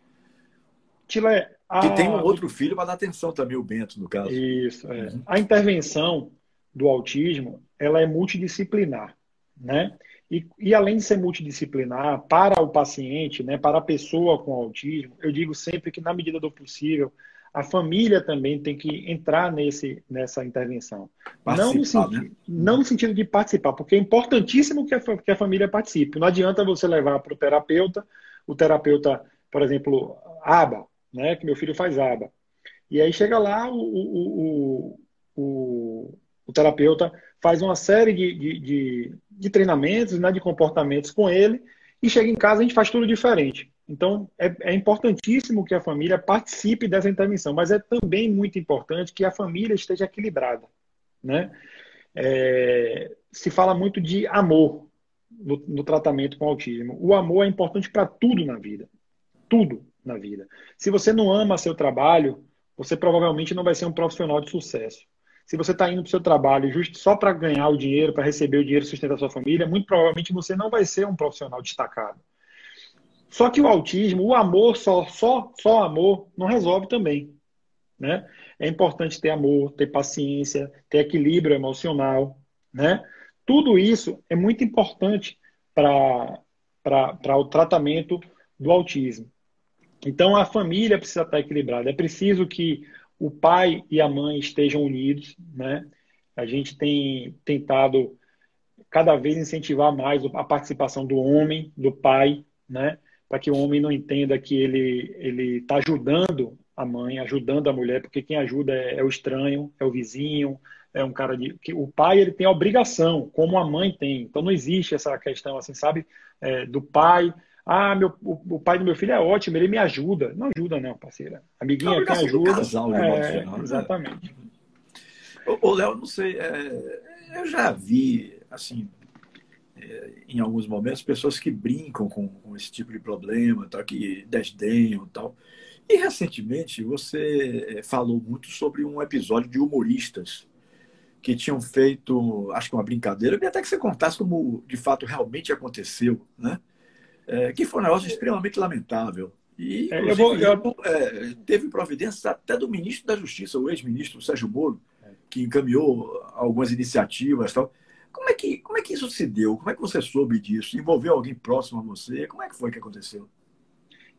Chile, a... Que tem um outro filho para dar atenção também, o Bento, no caso. Isso, é. Uhum. A intervenção do autismo, ela é multidisciplinar, né? E, e, além de ser multidisciplinar, para o paciente, né, para a pessoa com autismo, eu digo sempre que, na medida do possível, a família também tem que entrar nesse, nessa intervenção. Não no, sentido, né? não no sentido de participar, porque é importantíssimo que a, que a família participe. Não adianta você levar para o terapeuta, o terapeuta, por exemplo, aba, né, que meu filho faz aba. E aí chega lá, o, o, o, o terapeuta faz uma série de, de, de, de treinamentos, né, de comportamentos com ele, e chega em casa a gente faz tudo diferente. Então, é, é, importantíssimo que a família participe dessa intervenção, mas é também muito importante que a família esteja equilibrada. Né? É, se fala muito de amor no, no, tratamento com autismo. O amor é importante para tudo na vida. Tudo na vida. Se você não ama seu trabalho, você provavelmente não vai ser um profissional de sucesso. Se você está indo para o seu trabalho justo só para ganhar o dinheiro, para receber o dinheiro e sustentar a sua família, muito provavelmente você não vai ser um profissional destacado. Só que o autismo, o amor só, só, só amor não resolve também, né? É importante ter amor, ter paciência, ter equilíbrio emocional, né? Tudo isso é muito importante para o tratamento do autismo. Então a família precisa estar equilibrada. É preciso que o pai e a mãe estejam unidos, né? A gente tem tentado cada vez incentivar mais a participação do homem, do pai, né? Para que o homem não entenda que ele ele está ajudando a mãe, ajudando a mulher, porque quem ajuda é, é, o estranho, é o vizinho, é um cara de que o pai ele tem a obrigação, como a mãe tem. Então não existe essa questão assim, sabe, é, do pai. Ah, meu, o, o, pai do meu filho é ótimo, ele me ajuda. Não ajuda, não, parceira. Amiguinha, quem ajuda. Casal, é, né? exatamente. Ô, Léo, não sei, é, eu já vi, assim, é, em alguns momentos, pessoas que brincam com, com esse tipo de problema, tá, que desdenham e tal. E recentemente você é, falou muito sobre um episódio de humoristas que tinham feito, acho que uma brincadeira, e até que você contasse como de fato realmente aconteceu, né? É, que foi um negócio extremamente lamentável. E, é, eu vou, eu... É, teve providências até do ministro da Justiça, o ex-ministro Sérgio Moro, que encaminhou algumas iniciativas tal. Como é, que, como é que isso se deu? Como é que você soube disso? Envolveu alguém próximo a você? Como é que foi que aconteceu?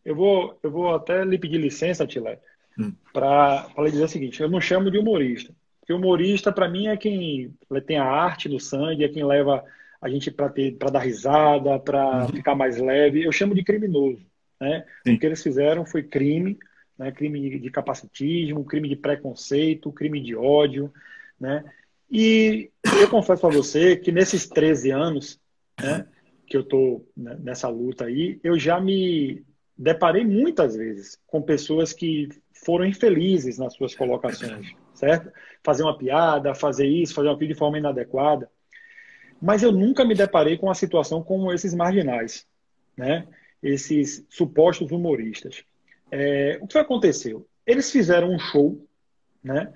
Eu vou, eu vou até lhe pedir licença, Tilé, hum. para lhe dizer o seguinte: eu não chamo de humorista. Porque humorista, para mim, é quem tem a arte no sangue, é quem leva a gente para dar risada, para uhum. ficar mais leve. Eu chamo de criminoso. Né? O que eles fizeram foi crime, né? crime de capacitismo, crime de preconceito, crime de ódio. Né? E eu confesso a você que nesses 13 anos né, que eu estou nessa luta aí, eu já me deparei muitas vezes com pessoas que foram infelizes nas suas colocações certo? Fazer uma piada, fazer isso, fazer aquilo de forma inadequada. Mas eu nunca me deparei com uma situação como esses marginais, né? Esses supostos humoristas. É, o que aconteceu? Eles fizeram um show, né?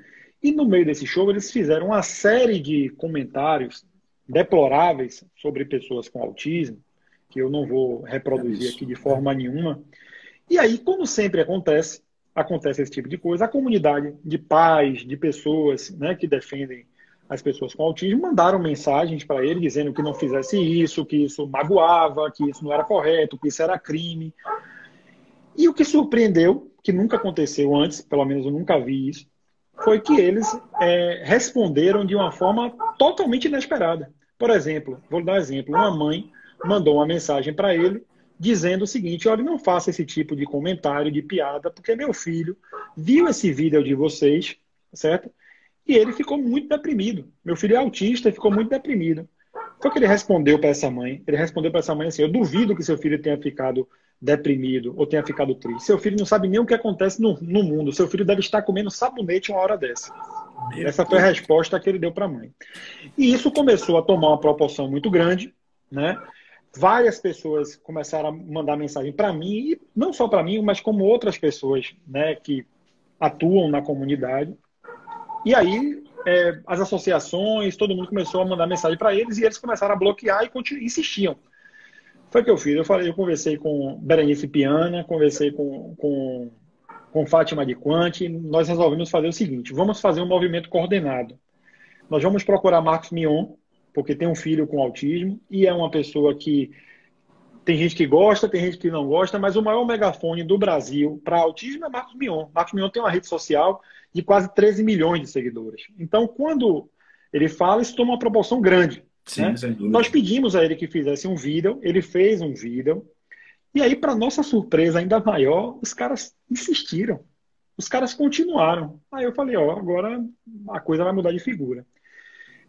E no meio desse show eles fizeram uma série de comentários deploráveis sobre pessoas com autismo, que eu não vou reproduzir aqui de forma nenhuma. E aí, como sempre acontece, acontece esse tipo de coisa, a comunidade de pais, de pessoas né, que defendem as pessoas com autismo, mandaram mensagens para ele dizendo que não fizesse isso, que isso magoava, que isso não era correto, que isso era crime. E o que surpreendeu, que nunca aconteceu antes, pelo menos eu nunca vi isso, foi que eles é, responderam de uma forma totalmente inesperada. Por exemplo, vou dar um exemplo: uma mãe mandou uma mensagem para ele dizendo o seguinte: olha, não faça esse tipo de comentário, de piada, porque meu filho viu esse vídeo de vocês, certo? E ele ficou muito deprimido. Meu filho é autista e ficou muito deprimido. Foi que ele respondeu para essa mãe. Ele respondeu para essa mãe assim: Eu duvido que seu filho tenha ficado deprimido ou tenha ficado triste. Seu filho não sabe nem o que acontece no, no mundo. Seu filho deve estar comendo sabonete uma hora dessa. Meu Essa foi a resposta que ele deu para a mãe. E isso começou a tomar uma proporção muito grande, né? várias pessoas começaram a mandar mensagem para mim, e não só para mim, mas como outras pessoas né, que atuam na comunidade. E aí é, as associações, todo mundo começou a mandar mensagem para eles e eles começaram a bloquear e insistiam. Foi o que eu fiz. Eu falei, eu conversei com Berenice Piana, conversei com, com, com Fátima de Quante. Nós resolvemos fazer o seguinte: vamos fazer um movimento coordenado. Nós vamos procurar Marcos Mion, porque tem um filho com autismo e é uma pessoa que tem gente que gosta, tem gente que não gosta, mas o maior megafone do Brasil para autismo é Marcos Mion. Marcos Mion tem uma rede social de quase 13 milhões de seguidores. Então, quando ele fala, isso toma uma proporção grande. Sim, né? Nós pedimos a ele que fizesse um vídeo, ele fez um vídeo, e aí, para nossa surpresa ainda maior, os caras insistiram. Os caras continuaram. Aí eu falei, ó, agora a coisa vai mudar de figura.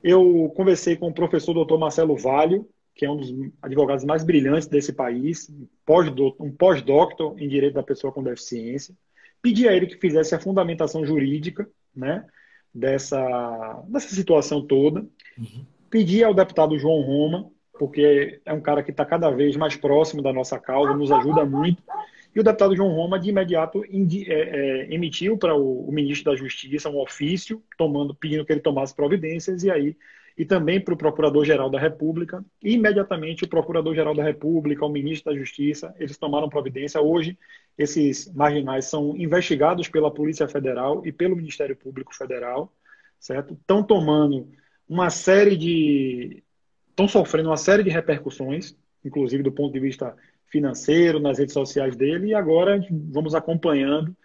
Eu conversei com o professor doutor Marcelo Valho, que é um dos advogados mais brilhantes desse país, um pós-doctor em direito da pessoa com deficiência. Pedi a ele que fizesse a fundamentação jurídica né, dessa, dessa situação toda. Uhum. Pedi ao deputado João Roma, porque é um cara que está cada vez mais próximo da nossa causa, nos ajuda muito. E o deputado João Roma, de imediato, é, é, emitiu para o, o, ministro da Justiça um ofício tomando, pedindo que ele tomasse providências, e aí e também para o Procurador-Geral da República. E imediatamente o Procurador-Geral da República, o Ministro da Justiça, eles tomaram providência. Hoje, esses marginais são investigados pela Polícia Federal e pelo Ministério Público Federal, certo? Estão tomando uma série de. estão sofrendo uma série de repercussões, inclusive do ponto de vista financeiro, nas redes sociais dele, e agora vamos acompanhando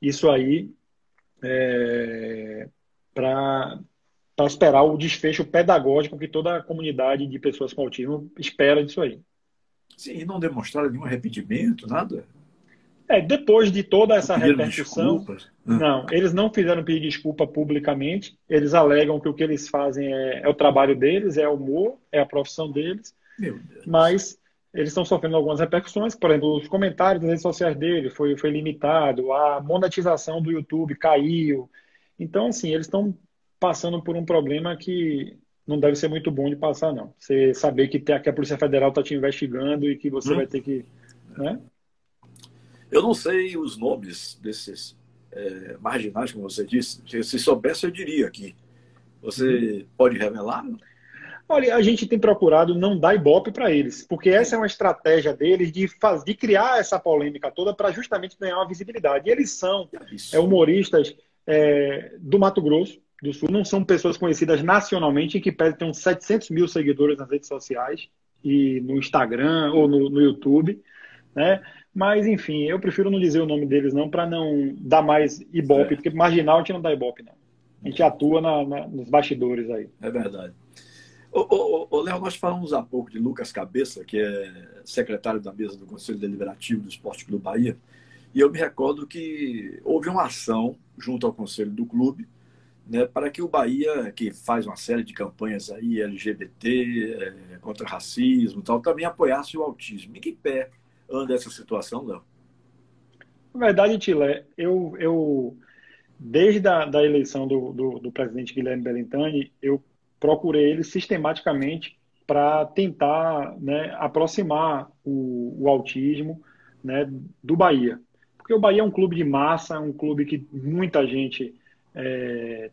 isso aí é, para esperar o desfecho pedagógico que toda a comunidade de pessoas com autismo espera disso aí. Sim, e não demonstraram nenhum arrependimento, nada? É, depois de toda essa repercussão, desculpas. não, eles não fizeram pedir desculpa publicamente, eles alegam que o que eles fazem é, é o trabalho deles, é o humor, é a profissão deles, mas eles estão sofrendo algumas repercussões, por exemplo, os comentários das redes sociais dele foi, foi limitado, a monetização do YouTube caiu. Então, assim, eles estão passando por um problema que não deve ser muito bom de passar, não. Você saber que, tem, que a Polícia Federal está te investigando e que você hum. vai ter que. Né? Eu não sei os nomes desses é, marginais, como você disse. Se soubesse, eu diria aqui. Você hum. pode revelar? Olha, a gente tem procurado não dar ibope para eles, porque essa é uma estratégia deles de, faz, de criar essa polêmica toda para justamente ganhar uma visibilidade. E eles são é, humoristas é, do Mato Grosso do Sul, não são pessoas conhecidas nacionalmente, em que ter uns 700 mil seguidores nas redes sociais e no Instagram ou no, no YouTube, né? Mas, enfim, eu prefiro não dizer o nome deles não, para não dar mais ibope, é. porque marginal a gente não dá ibope, não. A gente atua na, na, nos bastidores aí. É verdade. Ô, Léo, nós falamos há pouco de Lucas Cabeça, que é secretário da mesa do Conselho Deliberativo do Esporte Clube Bahia, e eu me recordo que houve uma ação junto ao Conselho do Clube né, para que o Bahia, que faz uma série de campanhas aí, LGBT, é, contra racismo tal, também apoiasse o autismo. Em que pé anda essa situação, Léo? Na verdade, Tilé, eu, eu desde a da eleição do, do, do presidente Guilherme Belintani, eu procurei ele sistematicamente para tentar né, aproximar o, o, autismo né, do Bahia. Porque o Bahia é um clube de massa, é um clube que muita gente é,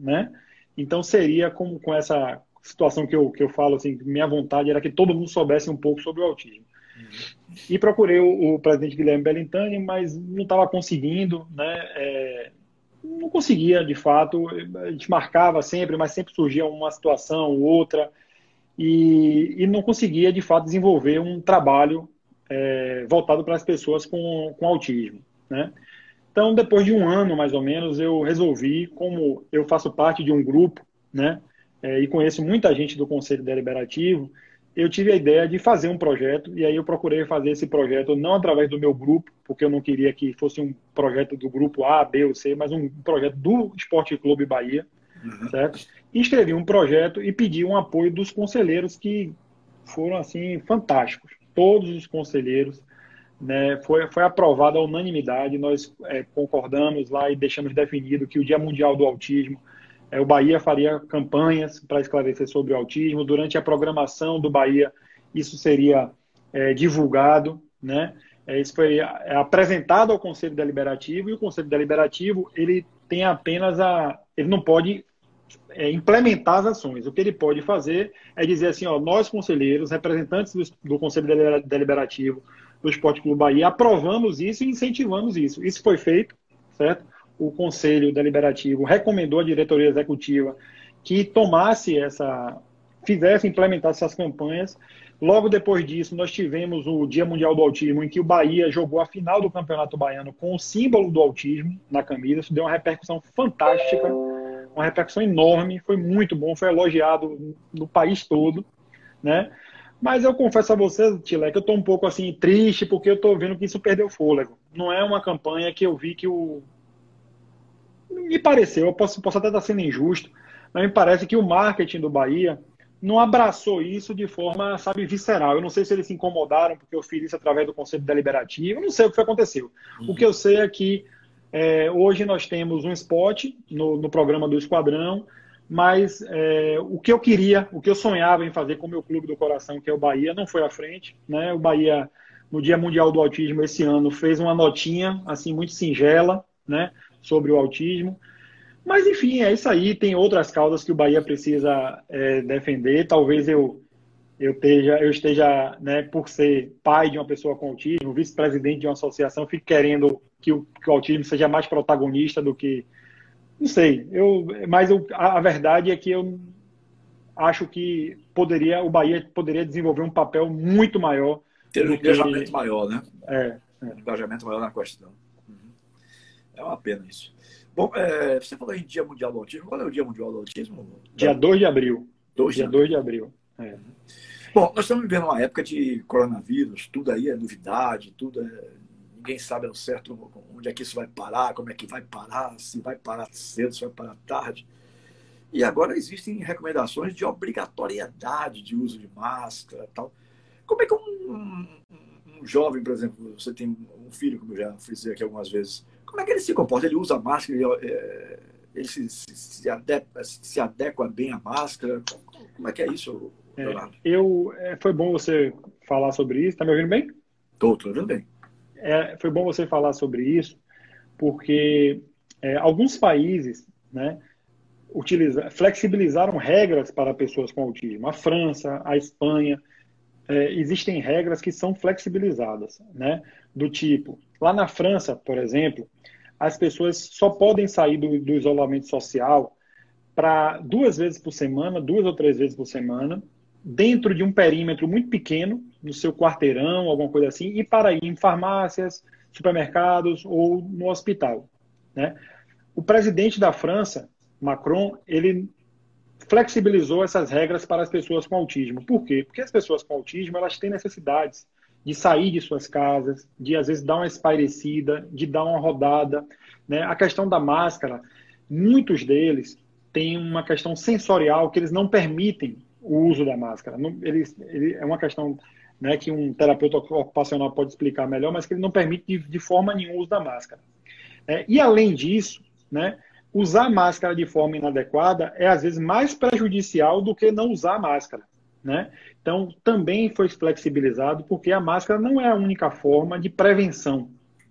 né? Então seria como com essa situação que eu, que eu falo, assim, minha vontade era que todo mundo soubesse um pouco sobre o autismo. Uhum. E procurei o, o, presidente Guilherme Bellintani, mas não estava conseguindo, né? É, não conseguia, de fato. A gente marcava sempre, mas sempre surgia uma situação ou outra e, e não conseguia, de fato, desenvolver um trabalho é, voltado para as pessoas com, com autismo, né? Então, depois de um ano, mais ou menos, eu resolvi, como eu faço parte de um grupo, né? É, e conheço muita gente do Conselho Deliberativo, eu tive a ideia de fazer um projeto, e aí eu procurei fazer esse projeto não através do meu grupo, porque eu não queria que fosse um projeto do grupo A, B ou C, mas um projeto do Esporte Clube Bahia, uhum. certo? E escrevi um projeto e pedi um apoio dos conselheiros que foram, assim, fantásticos. Todos os conselheiros, né? Foi, foi aprovado a unanimidade, nós é, concordamos lá e deixamos definido que o Dia Mundial do Autismo é, o Bahia faria campanhas para esclarecer sobre o autismo. Durante a programação do Bahia, isso seria é, divulgado, né? É, isso foi é, apresentado ao Conselho Deliberativo e o Conselho Deliberativo ele tem apenas a, ele não pode é, implementar as ações. O que ele pode fazer é dizer assim, ó, nós conselheiros, representantes do, do Conselho Deliberativo do Esporte Clube Bahia, aprovamos isso e incentivamos isso. Isso foi feito, certo? o Conselho Deliberativo recomendou à diretoria executiva que tomasse essa, fizesse, implementasse essas campanhas. Logo depois disso, nós tivemos o Dia Mundial do Autismo, em que o Bahia jogou a final do Campeonato Baiano com o símbolo do autismo na camisa. Isso deu uma repercussão fantástica, uma repercussão enorme, foi muito bom, foi elogiado no país todo, né? Mas eu confesso a você, Tile, que eu estou um pouco assim triste porque eu estou vendo que isso perdeu fôlego. Não é uma campanha que eu vi que o me pareceu, eu posso, posso até estar sendo injusto, mas me parece que o marketing do Bahia não abraçou isso de forma, sabe, visceral. Eu não sei se eles se incomodaram porque eu fiz isso através do Conselho Deliberativo, eu não sei o que aconteceu. Uhum. O que eu sei é que é, hoje nós temos um spot no, no programa do Esquadrão, mas é, o que eu queria, o que eu sonhava em fazer com o meu clube do coração, que é o Bahia, não foi à frente. Né? O Bahia, no Dia Mundial do Autismo esse ano, fez uma notinha assim muito singela, né? sobre o autismo. Mas, enfim, é isso aí. Tem outras causas que o Bahia precisa é, defender. Talvez eu, eu esteja, eu esteja né, por ser pai de uma pessoa com autismo, vice-presidente de uma associação, fique querendo que o, que o autismo seja mais protagonista do que. Não sei. Eu, mas eu, a, a verdade é que eu acho que poderia, o Bahia poderia desenvolver um papel muito maior. Ter um engajamento que... maior, né? É, é. Um engajamento maior na questão. É uma pena isso. Bom, é, você falou em Dia Mundial do Autismo. Qual é o Dia Mundial do Autismo? Dia 2 de abril. Dois Dia 2 de abril. É. Bom, nós estamos vivendo uma época de coronavírus, tudo aí é novidade, tudo é... Ninguém sabe ao certo onde é que isso vai parar, como é que vai parar, se vai parar cedo, se vai parar tarde. E agora existem recomendações de obrigatoriedade de uso de máscara tal. Como é que um, um, um jovem, por exemplo, você tem um filho, como eu já fiz aqui algumas vezes, como é que ele se comporta? Ele usa máscara, ele, é, Ele se, se, se, adequa, se adequa bem à máscara? Como é que é isso, é, eu, é, foi bom você falar sobre isso. Está me ouvindo bem? Estou, estou ouvindo bem. É, foi bom você falar sobre isso, porque é, alguns países né, utiliza, flexibilizaram regras para pessoas com autismo. A França, a Espanha, é, existem regras que são flexibilizadas, né? Do tipo, lá na França, por exemplo, as pessoas só podem sair do, do isolamento social para duas vezes por semana, duas ou três vezes por semana, dentro de um perímetro muito pequeno, no seu quarteirão, alguma coisa assim, e para ir em farmácias, supermercados ou no hospital. Né? O presidente da França, Macron, ele flexibilizou essas regras para as pessoas com autismo. Por quê? Porque as pessoas com autismo elas têm necessidades de sair de suas casas, de às vezes dar uma espairecida, de dar uma rodada. Né? A questão da máscara, muitos deles têm uma questão sensorial que eles não permitem o uso da máscara. eles, ele, é uma questão né, que um terapeuta ocupacional pode explicar melhor, mas que ele não permite de, de forma nenhuma o uso da máscara. É, e além disso, né, usar máscara de forma inadequada é às vezes mais prejudicial do que não usar máscara. Né? Então, também foi flexibilizado porque a máscara não é a única forma de prevenção.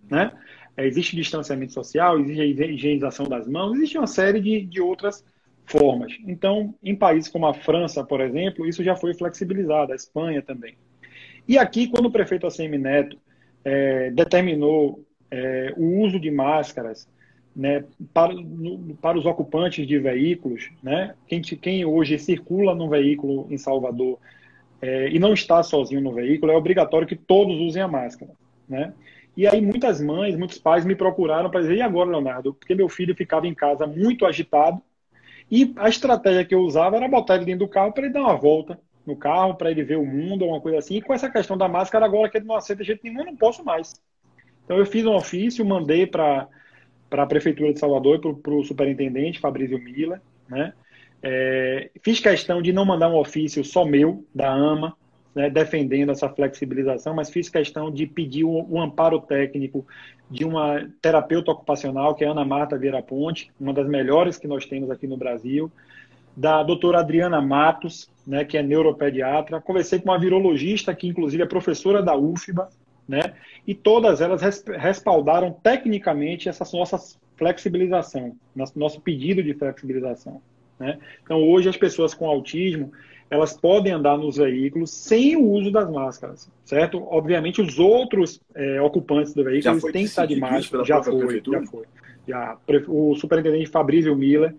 Né? É, existe distanciamento social, existe a higienização das mãos, existe uma série de, de outras formas. Então, em países como a França, por exemplo, isso já foi flexibilizado, a Espanha também. E aqui, quando o prefeito ACM Neto é, determinou é, o uso de máscaras né, para, no, para os ocupantes de veículos, né, quem, quem hoje circula no veículo em Salvador é, e não está sozinho no veículo, é obrigatório que todos usem a máscara. Né? E aí muitas mães, muitos pais me procuraram para dizer, e agora, Leonardo? Porque meu filho ficava em casa muito agitado e a estratégia que eu usava era botar ele dentro do carro para ele dar uma volta no carro, para ele ver o mundo, uma coisa assim. E com essa questão da máscara, agora que ele não aceita de jeito nenhum, não posso mais. Então eu fiz um ofício, mandei para a Prefeitura de Salvador para o superintendente, Fabrício Mila, né? É, fiz questão de não mandar um ofício só meu, da AMA, né, defendendo essa flexibilização, mas fiz questão de pedir o, o, amparo técnico de uma terapeuta ocupacional, que é Ana Marta Vieira Ponte, uma das melhores que nós temos aqui no Brasil, da doutora Adriana Matos, né, que é neuropediatra. Conversei com uma virologista, que inclusive é professora da UFBA, né, e todas elas respaldaram tecnicamente essa nossa flexibilização, nosso pedido de flexibilização. Né? Então, hoje, as pessoas com autismo, elas podem andar nos veículos sem o uso das máscaras, certo? Obviamente, os outros é, ocupantes do veículo têm que estar de máscara. Já foi, já foi. Já, o superintendente Fabrício Miller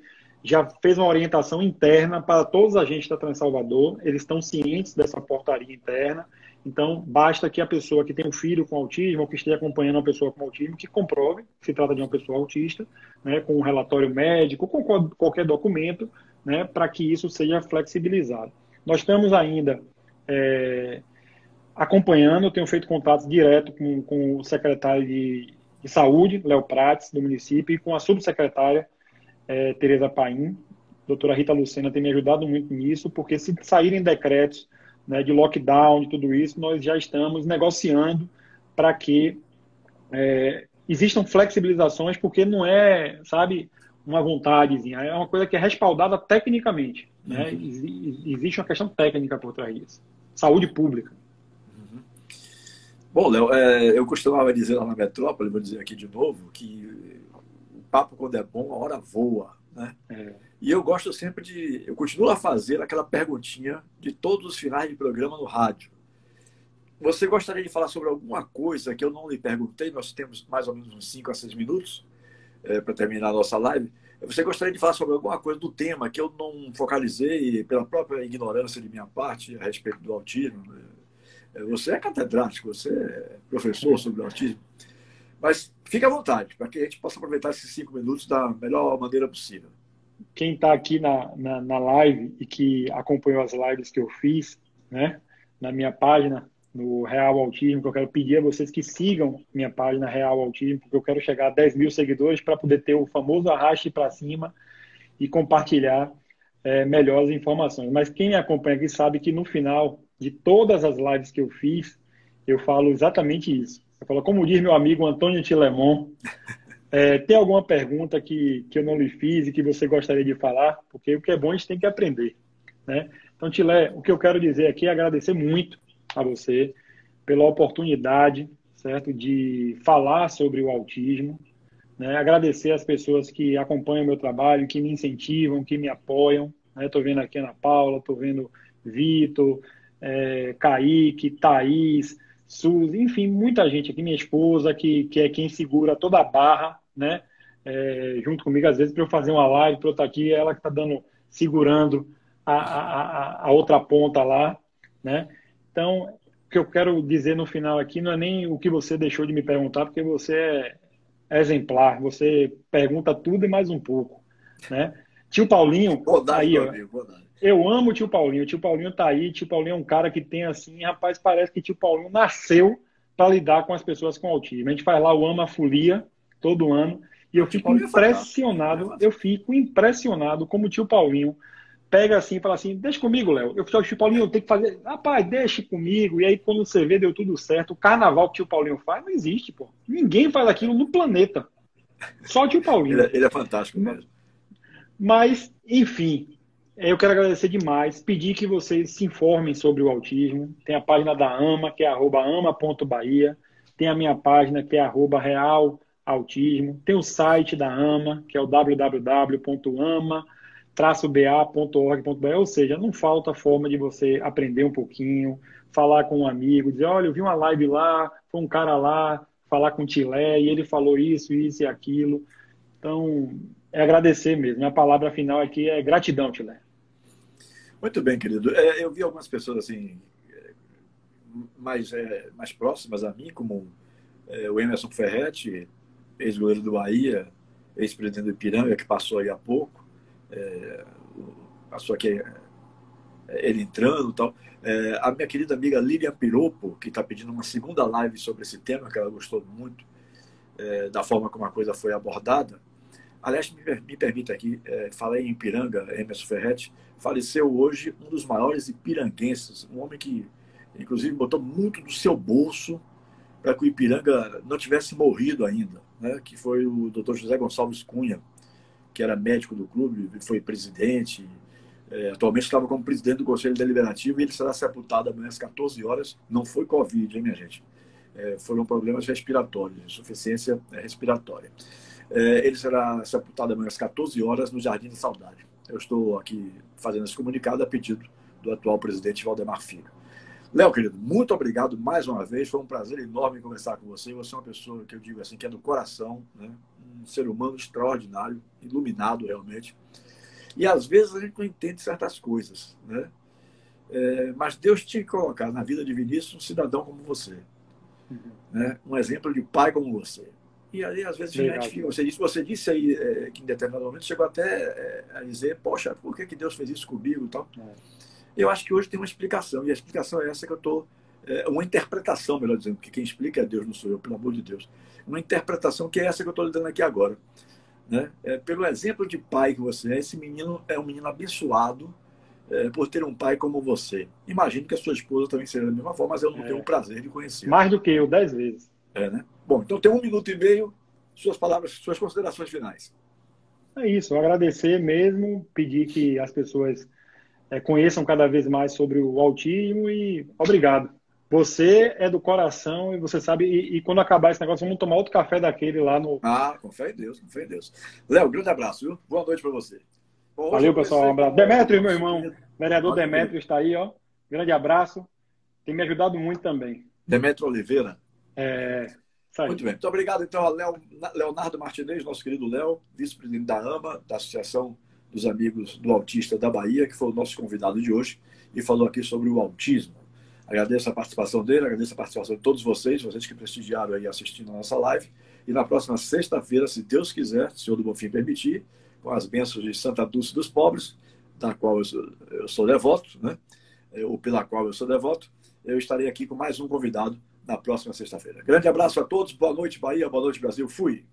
já fez uma orientação interna para todos os agentes da Transalvador. Eles estão cientes dessa portaria interna. Então, basta que a pessoa que tem um filho com autismo ou que esteja acompanhando uma pessoa com autismo que comprove que se trata de uma pessoa autista, né, com um relatório médico, com qualquer documento, né, para que isso seja flexibilizado. Nós estamos ainda é, acompanhando, eu tenho feito contatos direto com, com o secretário de, de, Saúde, Léo Prates, do município, e com a subsecretária é, Tereza Paim. A doutora Rita Lucena tem me ajudado muito nisso, porque se saírem decretos né, de lockdown, de tudo isso, nós já estamos negociando para que é, existam flexibilizações, porque não é, sabe, uma vontadezinha, é uma coisa que é respaldada tecnicamente. Né? Uhum. Existe uma questão técnica por trás disso. Saúde pública. Uhum. Bom, Léo, é, eu costumava dizer lá na metrópole, vou dizer aqui de novo, que papo, quando é bom, a hora voa. Né? É. E eu gosto sempre de. Eu continuo a fazer aquela perguntinha de todos os finais de programa no rádio. Você gostaria de falar sobre alguma coisa que eu não lhe perguntei? Nós temos mais ou menos uns 5 a 6 minutos é, para terminar a nossa live. Você gostaria de falar sobre alguma coisa do tema que eu não focalizei pela própria ignorância de minha parte a respeito do autismo? É, você é catedrático, você é professor sobre o autismo. Mas fique à vontade, para que a gente possa aproveitar esses cinco minutos da melhor maneira possível. Quem está aqui na, na, na, live e que acompanhou as lives que eu fiz, né, na minha página, no Real Autismo, que eu quero pedir a vocês que sigam minha página Real Autismo, porque eu quero chegar a 10 mil seguidores para poder ter o famoso arraste para cima e compartilhar é, melhores informações. Mas quem me acompanha aqui sabe que no final de todas as lives que eu fiz, eu falo exatamente isso. Eu falo, como diz meu amigo Antônio Tilemon, É, tem alguma pergunta que, que eu não lhe fiz e que você gostaria de falar? Porque o que é bom a gente tem que aprender. Né? Então, Tilé, o que eu quero dizer aqui é agradecer muito a você pela oportunidade certo, de falar sobre o autismo. Né? Agradecer as pessoas que acompanham meu trabalho, que me incentivam, que me apoiam. Estou né? vendo aqui Ana Paula, estou vendo Vitor, é, Kaique, Thaís, Suzy, enfim, muita gente aqui, minha esposa, que, que é quem segura toda a barra, né? É, junto comigo, às vezes, para eu fazer uma live, para eu estar aqui, ela que está dando, segurando a, a, a, outra ponta lá, né? Então, o que eu quero dizer no final aqui não é nem o que você deixou de me perguntar, porque você é, exemplar, você pergunta tudo e mais um pouco, né? Tio Paulinho, aí, ó, amigo, eu amo o tio Paulinho. O tio Paulinho tá aí. O tio Paulinho é um cara que tem assim, rapaz, parece que o tio Paulinho nasceu para lidar com as pessoas com autismo. A gente faz lá o Ama Folia todo ano e eu fico é impressionado. É eu fico impressionado como o tio Paulinho pega assim e fala assim: Deixa comigo, Léo. Eu falo, tio Paulinho, eu tenho que fazer. Rapaz, deixa comigo. E aí, quando você vê, deu tudo certo. O carnaval que o tio Paulinho faz não existe, pô. Ninguém faz aquilo no planeta. Só o tio Paulinho. Ele, é, ele é fantástico mesmo. Mas, enfim, eu quero agradecer demais, pedir que vocês se informem sobre o autismo. Tem a página da AMA, que é ama.bahia. Tem a minha página, que é realautismo. Tem o site da AMA, que é o www.ama-ba.org.br. Ou seja, não falta forma de você aprender um pouquinho, falar com um amigo, dizer, olha, eu vi uma live lá, foi um cara lá, falar com o Tilé, e ele falou isso, isso e aquilo. Então, é agradecer mesmo. Minha palavra final aqui é gratidão, Tilé. Muito bem, querido. É, eu vi algumas pessoas assim mais, é, mais próximas a mim, como é, o Emerson Ferretti, ex-goleiro do Bahia, ex-presidente do Ipiranga, que passou aí há pouco, é, passou aqui é, ele entrando e tal. É, a minha querida amiga Lilian Piropo, que está pedindo uma segunda live sobre esse tema, que ela gostou muito da forma como a coisa foi abordada. Aliás, me, me permita aqui, é, falei em Piranga, Emerson Ferretti, faleceu hoje um dos maiores ipiranguenses, um homem que, inclusive, botou muito do seu bolso para que o Ipiranga não tivesse morrido ainda, né? que foi o Dr. José Gonçalves Cunha, que era médico do clube, foi presidente, é, atualmente estava como presidente do Conselho Deliberativo e ele será sepultado amanhã às 14 horas. Não foi Covid, hein, minha gente? É, foram problemas respiratórios, insuficiência respiratória. É, ele será sepultado amanhã às 14 horas no Jardim da Saudade. Eu estou aqui fazendo esse comunicado a pedido do atual presidente Valdemar Filho. Léo, querido, muito obrigado mais uma vez. Foi um prazer enorme conversar com você. Você é uma pessoa que eu digo assim, que é do coração, né? um ser humano extraordinário, iluminado realmente. E às vezes a gente não entende certas coisas, né? É, mas Deus que colocar na vida de Vinícius um cidadão como você, uhum. né? um exemplo de pai como você. E aí, às vezes, Legal. gente você disse, você disse aí é, que em determinado momento chegou até é, a dizer, poxa, por que, que Deus fez isso comigo e tal? É. Eu acho que hoje tem uma explicação, e a explicação é essa que eu estou. É, uma interpretação, melhor dizendo, porque quem explica é Deus, não sou eu, pelo amor de Deus. Uma interpretação que é essa que eu estou lhe dando aqui agora. Né? É, pelo exemplo de pai que você é, esse menino é um menino abençoado é, por ter um pai como você. Imagino que a sua esposa também seja da mesma forma, mas eu não tenho o prazer de conhecer. Mais do que eu, dez vezes. É, né? Bom, então tem um minuto e meio, suas palavras, suas considerações finais. É isso, agradecer mesmo, pedir que as pessoas é, conheçam cada vez mais sobre o autismo e obrigado. Você é do coração e você sabe, e, e, quando acabar esse negócio, vamos tomar outro café daquele lá no. Ah, com fé em Deus, com fé em Deus. Léo, grande abraço, viu? Boa noite para você. Bom, Valeu, pessoal. Um abraço. Demetrio, meu irmão. Vereador Demetrio está aí, ó. Grande abraço. Tem me ajudado muito também. Demetrio Oliveira. É, muito bem. Muito obrigado, então, ao Leonardo Martinez, nosso querido Léo, vice-presidente da AMA, da Associação dos Amigos do Autista da Bahia, que foi o nosso convidado de hoje e falou aqui sobre o autismo. Agradeço a participação dele, agradeço a participação de todos vocês, vocês que prestigiaram aí assistindo a nossa live. E na próxima sexta-feira, se Deus quiser, se o Senhor do Bonfim permitir, com as bênçãos de Santa Dulce dos Pobres, da qual eu sou, eu sou devoto, né? ou pela qual eu sou devoto, eu estarei aqui com mais um convidado na próxima sexta-feira. Grande abraço a todos, boa noite, Bahia, boa noite, Brasil. Fui.